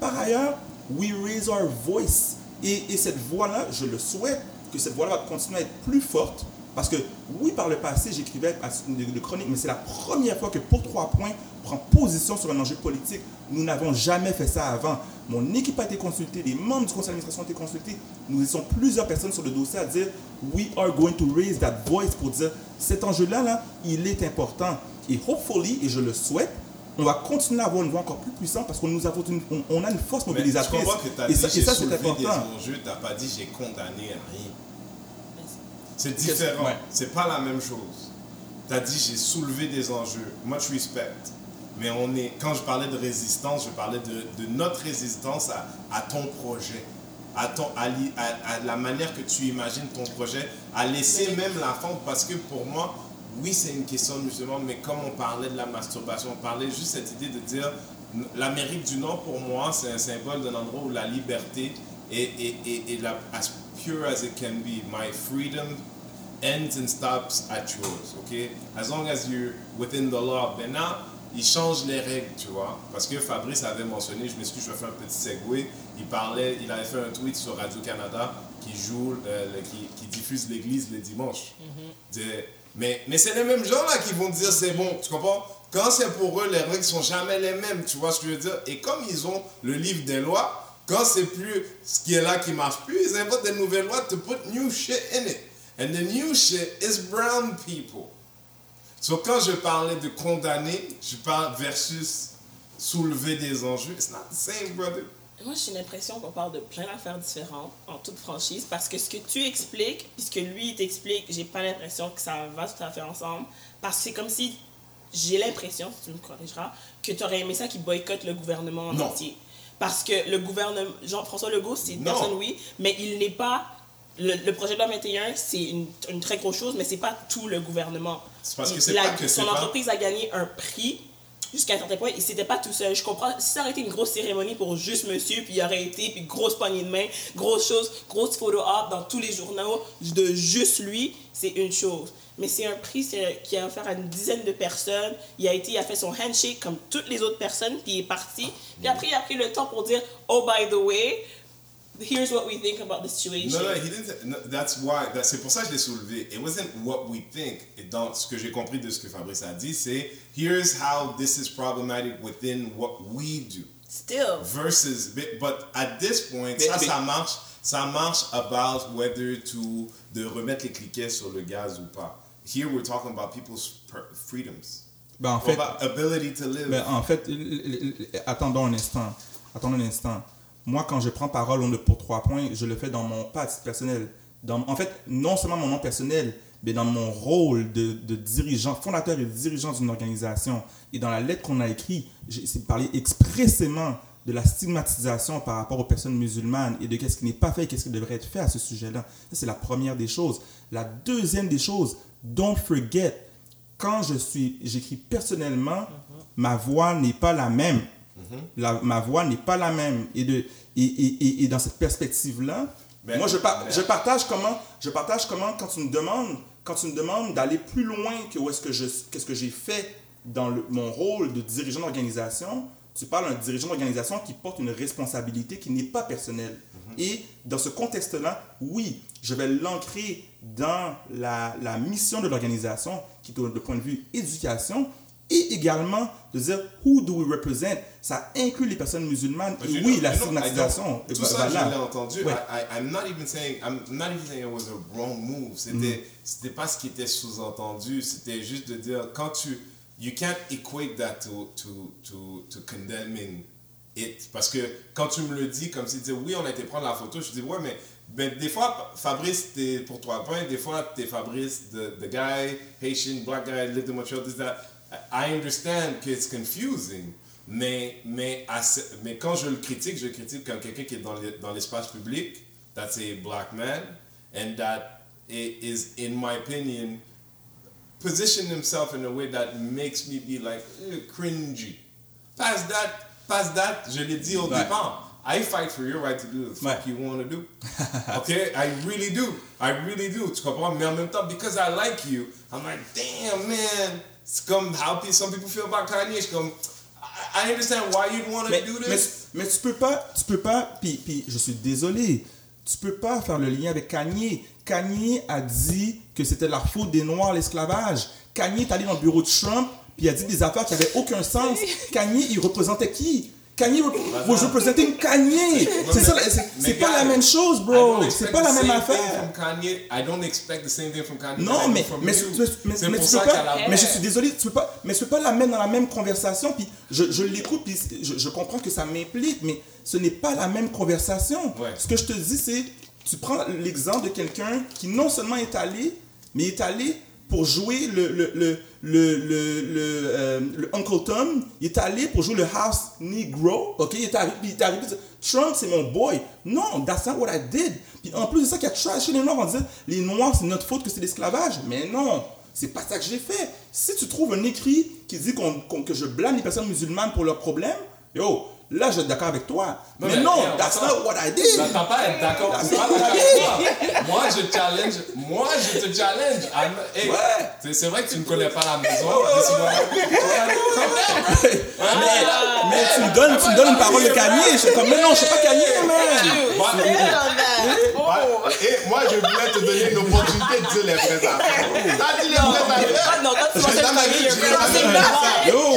par ailleurs, we raise our voice. Et, et cette voix-là, je le souhaite, que cette voix-là va continuer à être plus forte. Parce que oui, par le passé, j'écrivais de, chroniques, mais c'est la première fois que pour trois points, prend position sur un enjeu politique. Nous n'avons jamais fait ça avant. Mon équipe a été consultée, les membres du conseil d'administration ont été consultés. Nous étions plusieurs personnes sur le dossier à dire We are going to raise that voice pour dire cet enjeu-là, là, il est important. Et hopefully, et je le souhaite, on va continuer à avoir une voix encore plus puissante parce qu'on nous avons une, on, on a une force Mais mobilisatrice. comprends que tu as et dit ça, et j'ai ça, c'est important. tu n'as pas dit j'ai condamné rien. C'est différent. ouais. C'est pas la même chose. Tu as dit j'ai soulevé des enjeux. Much respect. Mais on est, quand je parlais de résistance, je parlais de, de notre résistance à, à ton projet, à, ton, à, la manière que tu imagines ton projet, à laisser même la femme, parce que pour moi, oui, c'est une question de musulman, mais comme on parlait de la masturbation, on parlait juste cette idée de dire l'Amérique du Nord, pour moi, c'est un symbole d'un endroit où la liberté est, est la, as pure as it can be. My freedom ends and stops at yours, ok? As long as you're within the law. Maintenant, il change les règles, tu vois? Parce que Fabrice avait mentionné, je m'excuse, je vais faire un petit segue. Il parlait, il avait fait un tweet sur Radio-Canada qui joue, euh, le- qui, qui diffuse l'église le dimanche. De- mais mais c'est les mêmes gens là qui vont dire c'est bon, tu comprends? Quand c'est pour eux, les règles sont jamais les mêmes, tu vois ce que je veux dire? Et comme ils ont le livre des lois, quand c'est plus ce qui est là qui marche plus, ils inventent des nouvelles lois to put new shit in it. And the new shit is brown people. So quand je parlais de condamner, je parle versus soulever des enjeux. It's not the same, brother. Moi, j'ai l'impression qu'on parle de plein d'affaires différentes en toute franchise parce que ce que tu expliques, puis ce que lui t'explique, j'ai pas l'impression que ça va tout à fait ensemble. Parce que c'est comme si, j'ai l'impression, si tu me corrigeras, que tu aurais aimé ça qui boycotte le gouvernement en Non. entier. Parce que le gouvernement, Jean-François Legault, c'est une Non. personne, oui, mais il n'est pas. Le, le projet de loi 21, c'est une, une très grosse chose, mais c'est pas tout le gouvernement. C'est parce que Il- c'est il a- pas que Son pas- entreprise a gagné un prix jusqu'à un certain point, et c'était pas tout seul. Je comprends, si ça aurait été une grosse cérémonie pour juste monsieur, puis il aurait été, puis grosse poignée de main, grosse chose, grosse photo op dans tous les journaux de juste lui, c'est une chose. Mais c'est un prix qui a offert à une dizaine de personnes. Il a été, il a fait son handshake comme toutes les autres personnes, puis il est parti. Puis après, il a pris le temps pour dire, oh, by the way, here's what we think about the situation. Non, non, he didn't. no, that's why. c'est pour ça que je l'ai soulevé. It wasn't what we think. Et dans ce que j'ai compris de ce que Fabrice a dit, c'est here's how this is problematic within what we do. Still. Versus, but but at this point, Mais- ça, mais- ça marche. ça marche about whether to de remettre les cliquets sur le gaz ou pas. Here we're talking about people's freedoms. Ben, en fait, about ability to live. ben, en fait, attendons un instant. Attendons un instant. Moi, quand je prends parole on pour trois points, je le fais dans mon pas personnel. Dans, en fait, non seulement mon nom personnel, mais dans mon rôle de, de dirigeant, fondateur et dirigeant d'une organisation. Et dans la lettre qu'on a écrite, j'ai parlé expressément de la stigmatisation par rapport aux personnes musulmanes et de qu'est-ce qui n'est pas fait et qu'est-ce qui devrait être fait à ce sujet-là. Ça, c'est la première des choses. La deuxième des choses, don't forget, quand je suis, j'écris personnellement, ma voix n'est pas la même. La- ma voix n'est pas la même. Et, de, et, et, et, et dans cette perspective-là, Ben, moi, je, par- ben- je partage comment, je partage comment quand tu me demandes, quand tu me demandes d'aller plus loin que où est-ce que je, qu'est-ce que j'ai fait dans le- mon rôle de dirigeant d'organisation, tu parles d'un dirigeant d'organisation qui porte une responsabilité qui n'est pas personnelle. Et dans ce contexte-là, oui, je vais l'ancrer dans la, la mission de l'organisation, qui est de point de vue éducation, et également de dire who do we represent? Ça inclut les personnes musulmanes. But Et oui, know- la stigmatisation. Tout ça, je l'ai entendu. Ouais. I, I'm not even saying, I'm not even saying it was a wrong move. C'était, c'était pas ce qui était sous-entendu. C'était juste de dire quand tu, you can't equate that to, to, to, to condemning Parce que quand tu me le dis comme si tu dis oui, on a été prendre la photo, je dis ouais, mais ben, des fois, Fabrice, t'es pour trois points, des fois, t'es Fabrice, the, the guy, Haitian, black guy, lived in Montreal, this, that. I understand que it's confusing, mais, mais, mais quand je le critique, je critique comme quelqu'un qui est dans le- dans l'espace public, that's a black man, and that is, in my opinion, position himself in a way that makes me be like eh, cringy. Past that, past that, je l'ai dit au Ouais. départ. I fight for your right to do the fuck Ouais. you want to do. Okay, I really do. I really do. Tu comprends? Mais en même temps, because I like you, I'm like, damn man. C'est comme how some people feel about Kanye. Je suis comme, I, understand why you'd want to mais, do mais, this. mais tu peux pas, tu peux pas, puis, puis je suis désolé, tu peux pas faire le lien avec Kanye. Kanye a dit que c'était la faute des Noirs, l'esclavage. Kanye est allé dans le bureau de Trump, puis il a dit des affaires qui n'avaient aucun sens. Kanye, il représentait qui? Kanye rep- was representing Kanye. C'est ça, c'est- pas la même chose, bro. C'est pas la the même affaire. From Kanye. I don't expect the same thing from Kanye. that I Non, mais, mais, mais, mais je suis désolé, tu peux pas. Mais tu peux pas la mettre dans la même conversation. Puis je, je l'écoute, puis je, je comprends que ça m'implique, mais ce n'est pas la même conversation. Ouais. Ce que je te dis, c'est tu prends l'exemple de quelqu'un qui non seulement est allé, mais est allé pour jouer le le le euh, le Uncle Tom, il est allé pour jouer le House Negro, ok, il est arrivé, il est Trump c'est mon boy, non, that's not what I did, puis en plus de ça qu'il a trashé les Noirs en disant les Noirs c'est notre faute que c'est l'esclavage, mais non, c'est pas ça que j'ai fait. Si tu trouves un écrit qui dit qu'on- que je blâme les personnes musulmanes pour leurs problèmes, yo, là je être d'accord avec toi, mais, mais, non, that's not what I did. T'as pas être d'accord. Avec moi. Moi, je challenge. Moi, je te challenge. Hey, Ouais. c'est- vrai que tu ne connais pas la maison. mais tu me donnes, tu me donnes une parole de Kanye, je suis comme, mais non, je suis pas Kanye, man. Moi, Ouais, Et moi, je voulais te donner une opportunité de dire les vraies affaires. T'as dit les vraies affaires. Ah non, quand tu Kanye,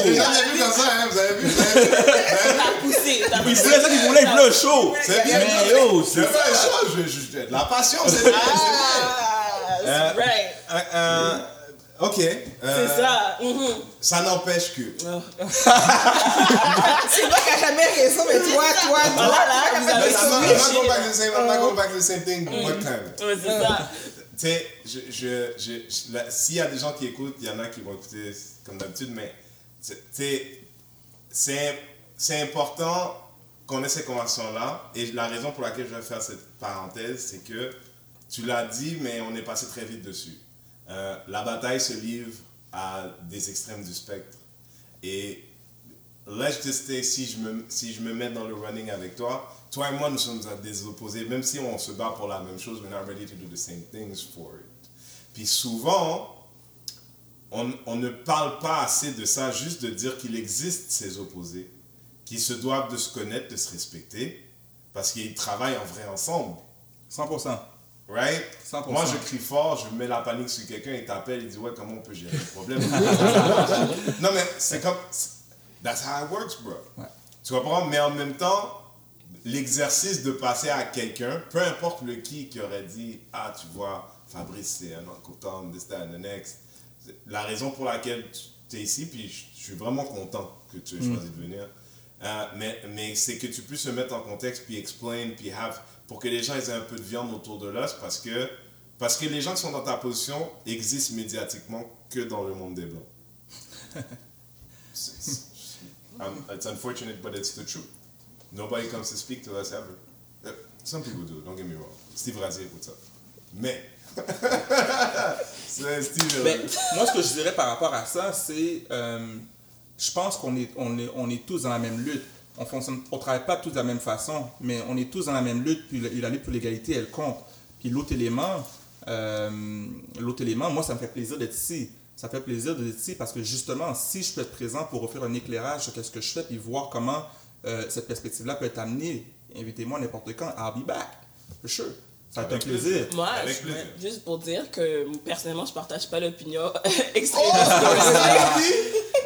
vu, jamais comme ça. Hein, vous avez vu. T'as poussé. Il voulait ça qu'il voulait, il voulait un show. C'est bien. Mais yo, c'est un show, la passion, c'est bien. Ah, Euh, right. Euh, euh, ok. euh, C'est ça. Mhm. Ça n'empêche que. C'est toi qui n'as jamais raison, mais toi, toi, toi. Voilà, là, I'm not, going back to the same. Thing. What kind? Ouais, c'est ça. Tu sais, je, je, je, s'il y a des gens qui écoutent, il y en a qui vont écouter comme d'habitude, mais tu sais, c'est important qu'on ait ces conversations-là. Et la raison pour laquelle je vais faire cette parenthèse, c'est que tu l'as dit, mais on est passé très vite dessus. Euh, la bataille se livre à des extrêmes du spectre. Et let's just si je, me, si je me mets dans le running avec toi, toi et moi, nous sommes à des opposés. Même si on se bat pour la même chose, we're not ready to do the same things for it. Puis souvent, on, on ne parle pas assez de ça, juste de dire qu'il existe ces opposés, qui se doivent de se connaître, de se respecter, parce qu'ils travaillent en vrai ensemble. 100%. Right? 100%. Moi, je crie fort, je mets la panique sur quelqu'un, il t'appelle, il dit Ouais, comment on peut gérer le problème? Non, mais c'est comme. That's how it works, bro. Ouais. Tu comprends? Mais en même temps, l'exercice de passer à quelqu'un, peu importe le qui qui aurait dit Ah, tu vois, Fabrice, c'est un Uncle Tom, this, that, and the next. La raison pour laquelle tu es ici, puis je je suis vraiment content que tu aies choisi de venir. Euh, mais mais c'est que tu puisses se mettre en contexte, puis explain, puis have, pour que les gens aient un peu de viande autour de l'os, parce que, parce que les gens qui sont dans ta position existent médiatiquement que dans le monde des Blancs. C'est- um, it's unfortunate, but it's the truth. Nobody comes to speak to us ever. Uh, some people do, don't get me wrong. Steve Razier, what's up? Mais, moi, ce que je dirais par rapport à ça, c'est. euh, je pense qu'on est, on est, on est tous dans la même lutte. On on travaille pas tous de la même façon, mais on est tous dans la même lutte. Puis la, la lutte pour l'égalité, elle compte. Puis l'autre élément, euh, l'autre élément, moi, ça me fait plaisir d'être ici. Ça fait plaisir d'être ici parce que justement, si je peux être présent pour offrir un éclairage sur ce que je fais, puis voir comment euh, cette perspective-là peut être amenée, invitez-moi n'importe quand. I'll be back. For sure. Ça Avec plaisir. Moi, Avec juste pour dire que personnellement, je partage pas l'opinion extrême.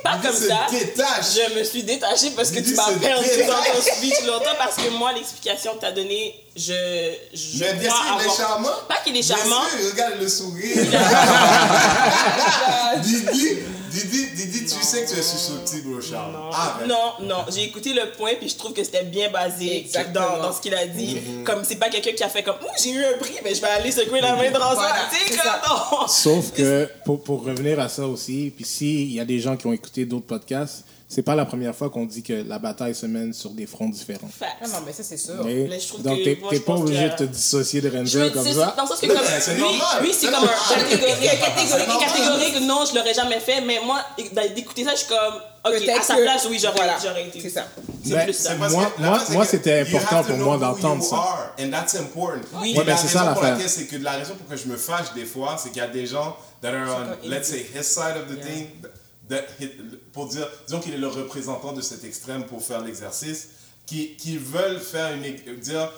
pas comme ça. détache. Je me suis détachée parce que Didi tu m'as perdu dans ton speech longtemps parce que moi, l'explication que tu as donnée, je, je Mais bien sûr, il est charmant. Pas qu'il est Bien charmant. sûr, regarde le sourire. Didi, Didi, sais que tu es susceptible au charme. Non, Ah, ben. non, non, j'ai écouté le point puis je trouve que c'était bien basé Exactement. dans, dans ce qu'il a dit. Mm-hmm. Comme c'est pas quelqu'un qui a fait comme Ouh, j'ai eu un prix, mais je vais aller secouer la main de Rosa. Voilà, Tu ça. Sauf que, pour, pour revenir à ça aussi, puis s'il y a des gens qui ont écouté d'autres podcasts, c'est pas la première fois qu'on dit que la bataille se mène sur des fronts différents. Ah non, mais ça, c'est sûr. Mais- Mais je trouve donc, t'es pas obligé de te dissocier de Ranger comme ça. Dans le sens que comme c'est lui, normal. lui c'est comme un catégorique, catégorique. Non, je l'aurais jamais fait, mais moi, d'écouter ça, je suis comme, ok, à sa place, oui, j'aurais voilà, été. C'est ça. C'est Ben, ça. Moi- c'était important have to pour moi d'entendre ça. are, And that's important. Oui. Ouais, ben, c'est ça, l'affaire. c'est que la raison pour laquelle je me fâche des fois, c'est qu'il y a des gens that are on, let's say, his side of the thing, pour dire, disons qu'il est le représentant de cet extrême pour faire l'exercice, qui, qui veulent faire une, dire,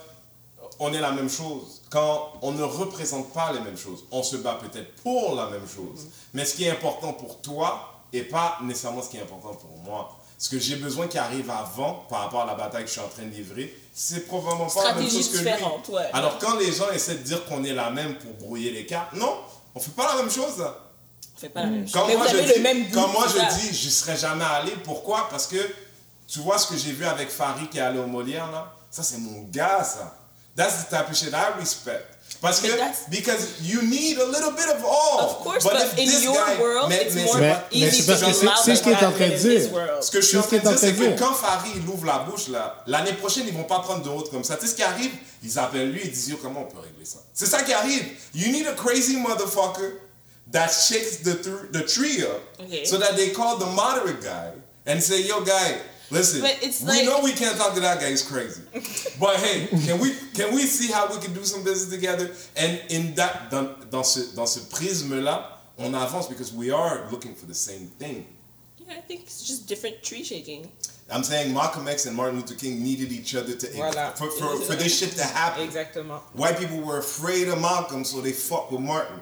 on est la même chose. Quand on ne représente pas les mêmes choses, on se bat peut-être pour la même chose. Mais ce qui est important pour toi n'est pas nécessairement ce qui est important pour moi. Ce que j'ai besoin qui arrive avant, par rapport à la bataille que je suis en train de livrer, c'est probablement pas la même chose que lui. ouais. Alors quand les gens essaient de dire qu'on est la même pour brouiller les cartes, non, on fait pas la même chose. là. On fait pas la même chose. Quand Mais moi, vous je le dis, même but, quand moi c'est ça. je dis, je serais jamais allé. Pourquoi? Parce que tu vois ce que j'ai vu avec Farid qui est allé au Molière là? Ça c'est mon gars ça. That's the type of shit I respect. Parce que But because you need a little bit of all. Of course, but, if in your guy- world, mais- it's mais more c'est Mais- easy to be c'est- loud c'est ce qu'il est en that train de dire. Ce que je suis en train de dire, c'est que quand Farid il ouvre la bouche, là, l'année prochaine, ils vont pas prendre de route comme ça. Tu sais ce qui arrive? Ils appellent lui et disent Yo, comment on peut régler ça? C'est ça qui arrive. You need a crazy motherfucker that shakes the, thr- the tree up Okay. so that they call the moderate guy and say, Yo, guy, listen, But it's we like- know we can't talk to that guy, he's crazy. but hey, can we, can we see how we can do some business together? And in that, dans, dans ce, dans ce prisme-là, on avance because we are looking for the same thing. Yeah, I think it's just different tree shaking. I'm saying Malcolm X and Martin Luther King needed each other to Voilà. for, for, for this shit to happen. Exactement. White people were afraid of Malcolm, so they fuck with Martin.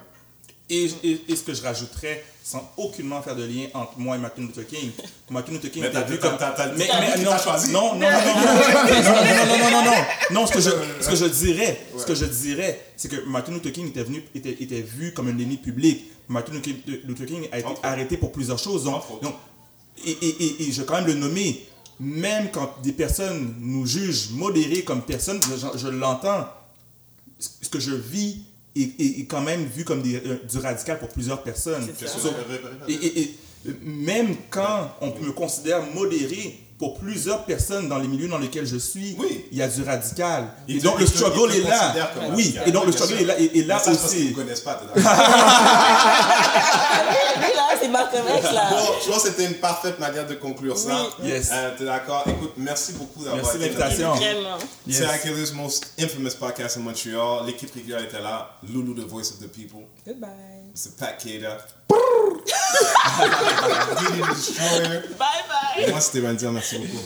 Et, et- et ce que je rajouterais, sans aucunement faire de lien entre moi et Martin Luther King, Martin Luther King t'as- vu comme... Mais- mais non, choisi. Non, non, non, non, non, non, non, non, non, non, non. Non, ce que je, ce que je dirais, ce que je dirais, c'est que Martin Luther King était, venu, était, était vu comme un ennemi public. Martin Luther King a été Entre arrêté pour plusieurs choses. Donc, et, et, et, et je vais quand même le nommer, même quand des personnes nous jugent modérés comme personne, je, je l'entends, ce que je vis est, est- est quand même vu comme des- euh, du radical pour plusieurs personnes. C'est ça. So, et, et- et même quand on me considère modéré, pour plusieurs personnes dans les milieux dans lesquels je suis, Oui. il y a du radical. Et donc le struggle est là. Oui, radical. et donc le struggle est là. Et, et là ça, parce aussi. ne connaissent pas. c'est Malcolm X, là. bon, je pense que c'était une parfaite manière de conclure ça. Oui. Yes. Euh, T'es d'accord Écoute, merci beaucoup d'avoir Merci été l'invitation. Yes. C'est Achilles' most infamous podcast in Montreal. L'équipe régulière était là. Lulu, the voice of the people. Goodbye. C'est Pat Keda. Didi the Destroyer. Bye bye. Moi, c'était Randy. Merci beaucoup.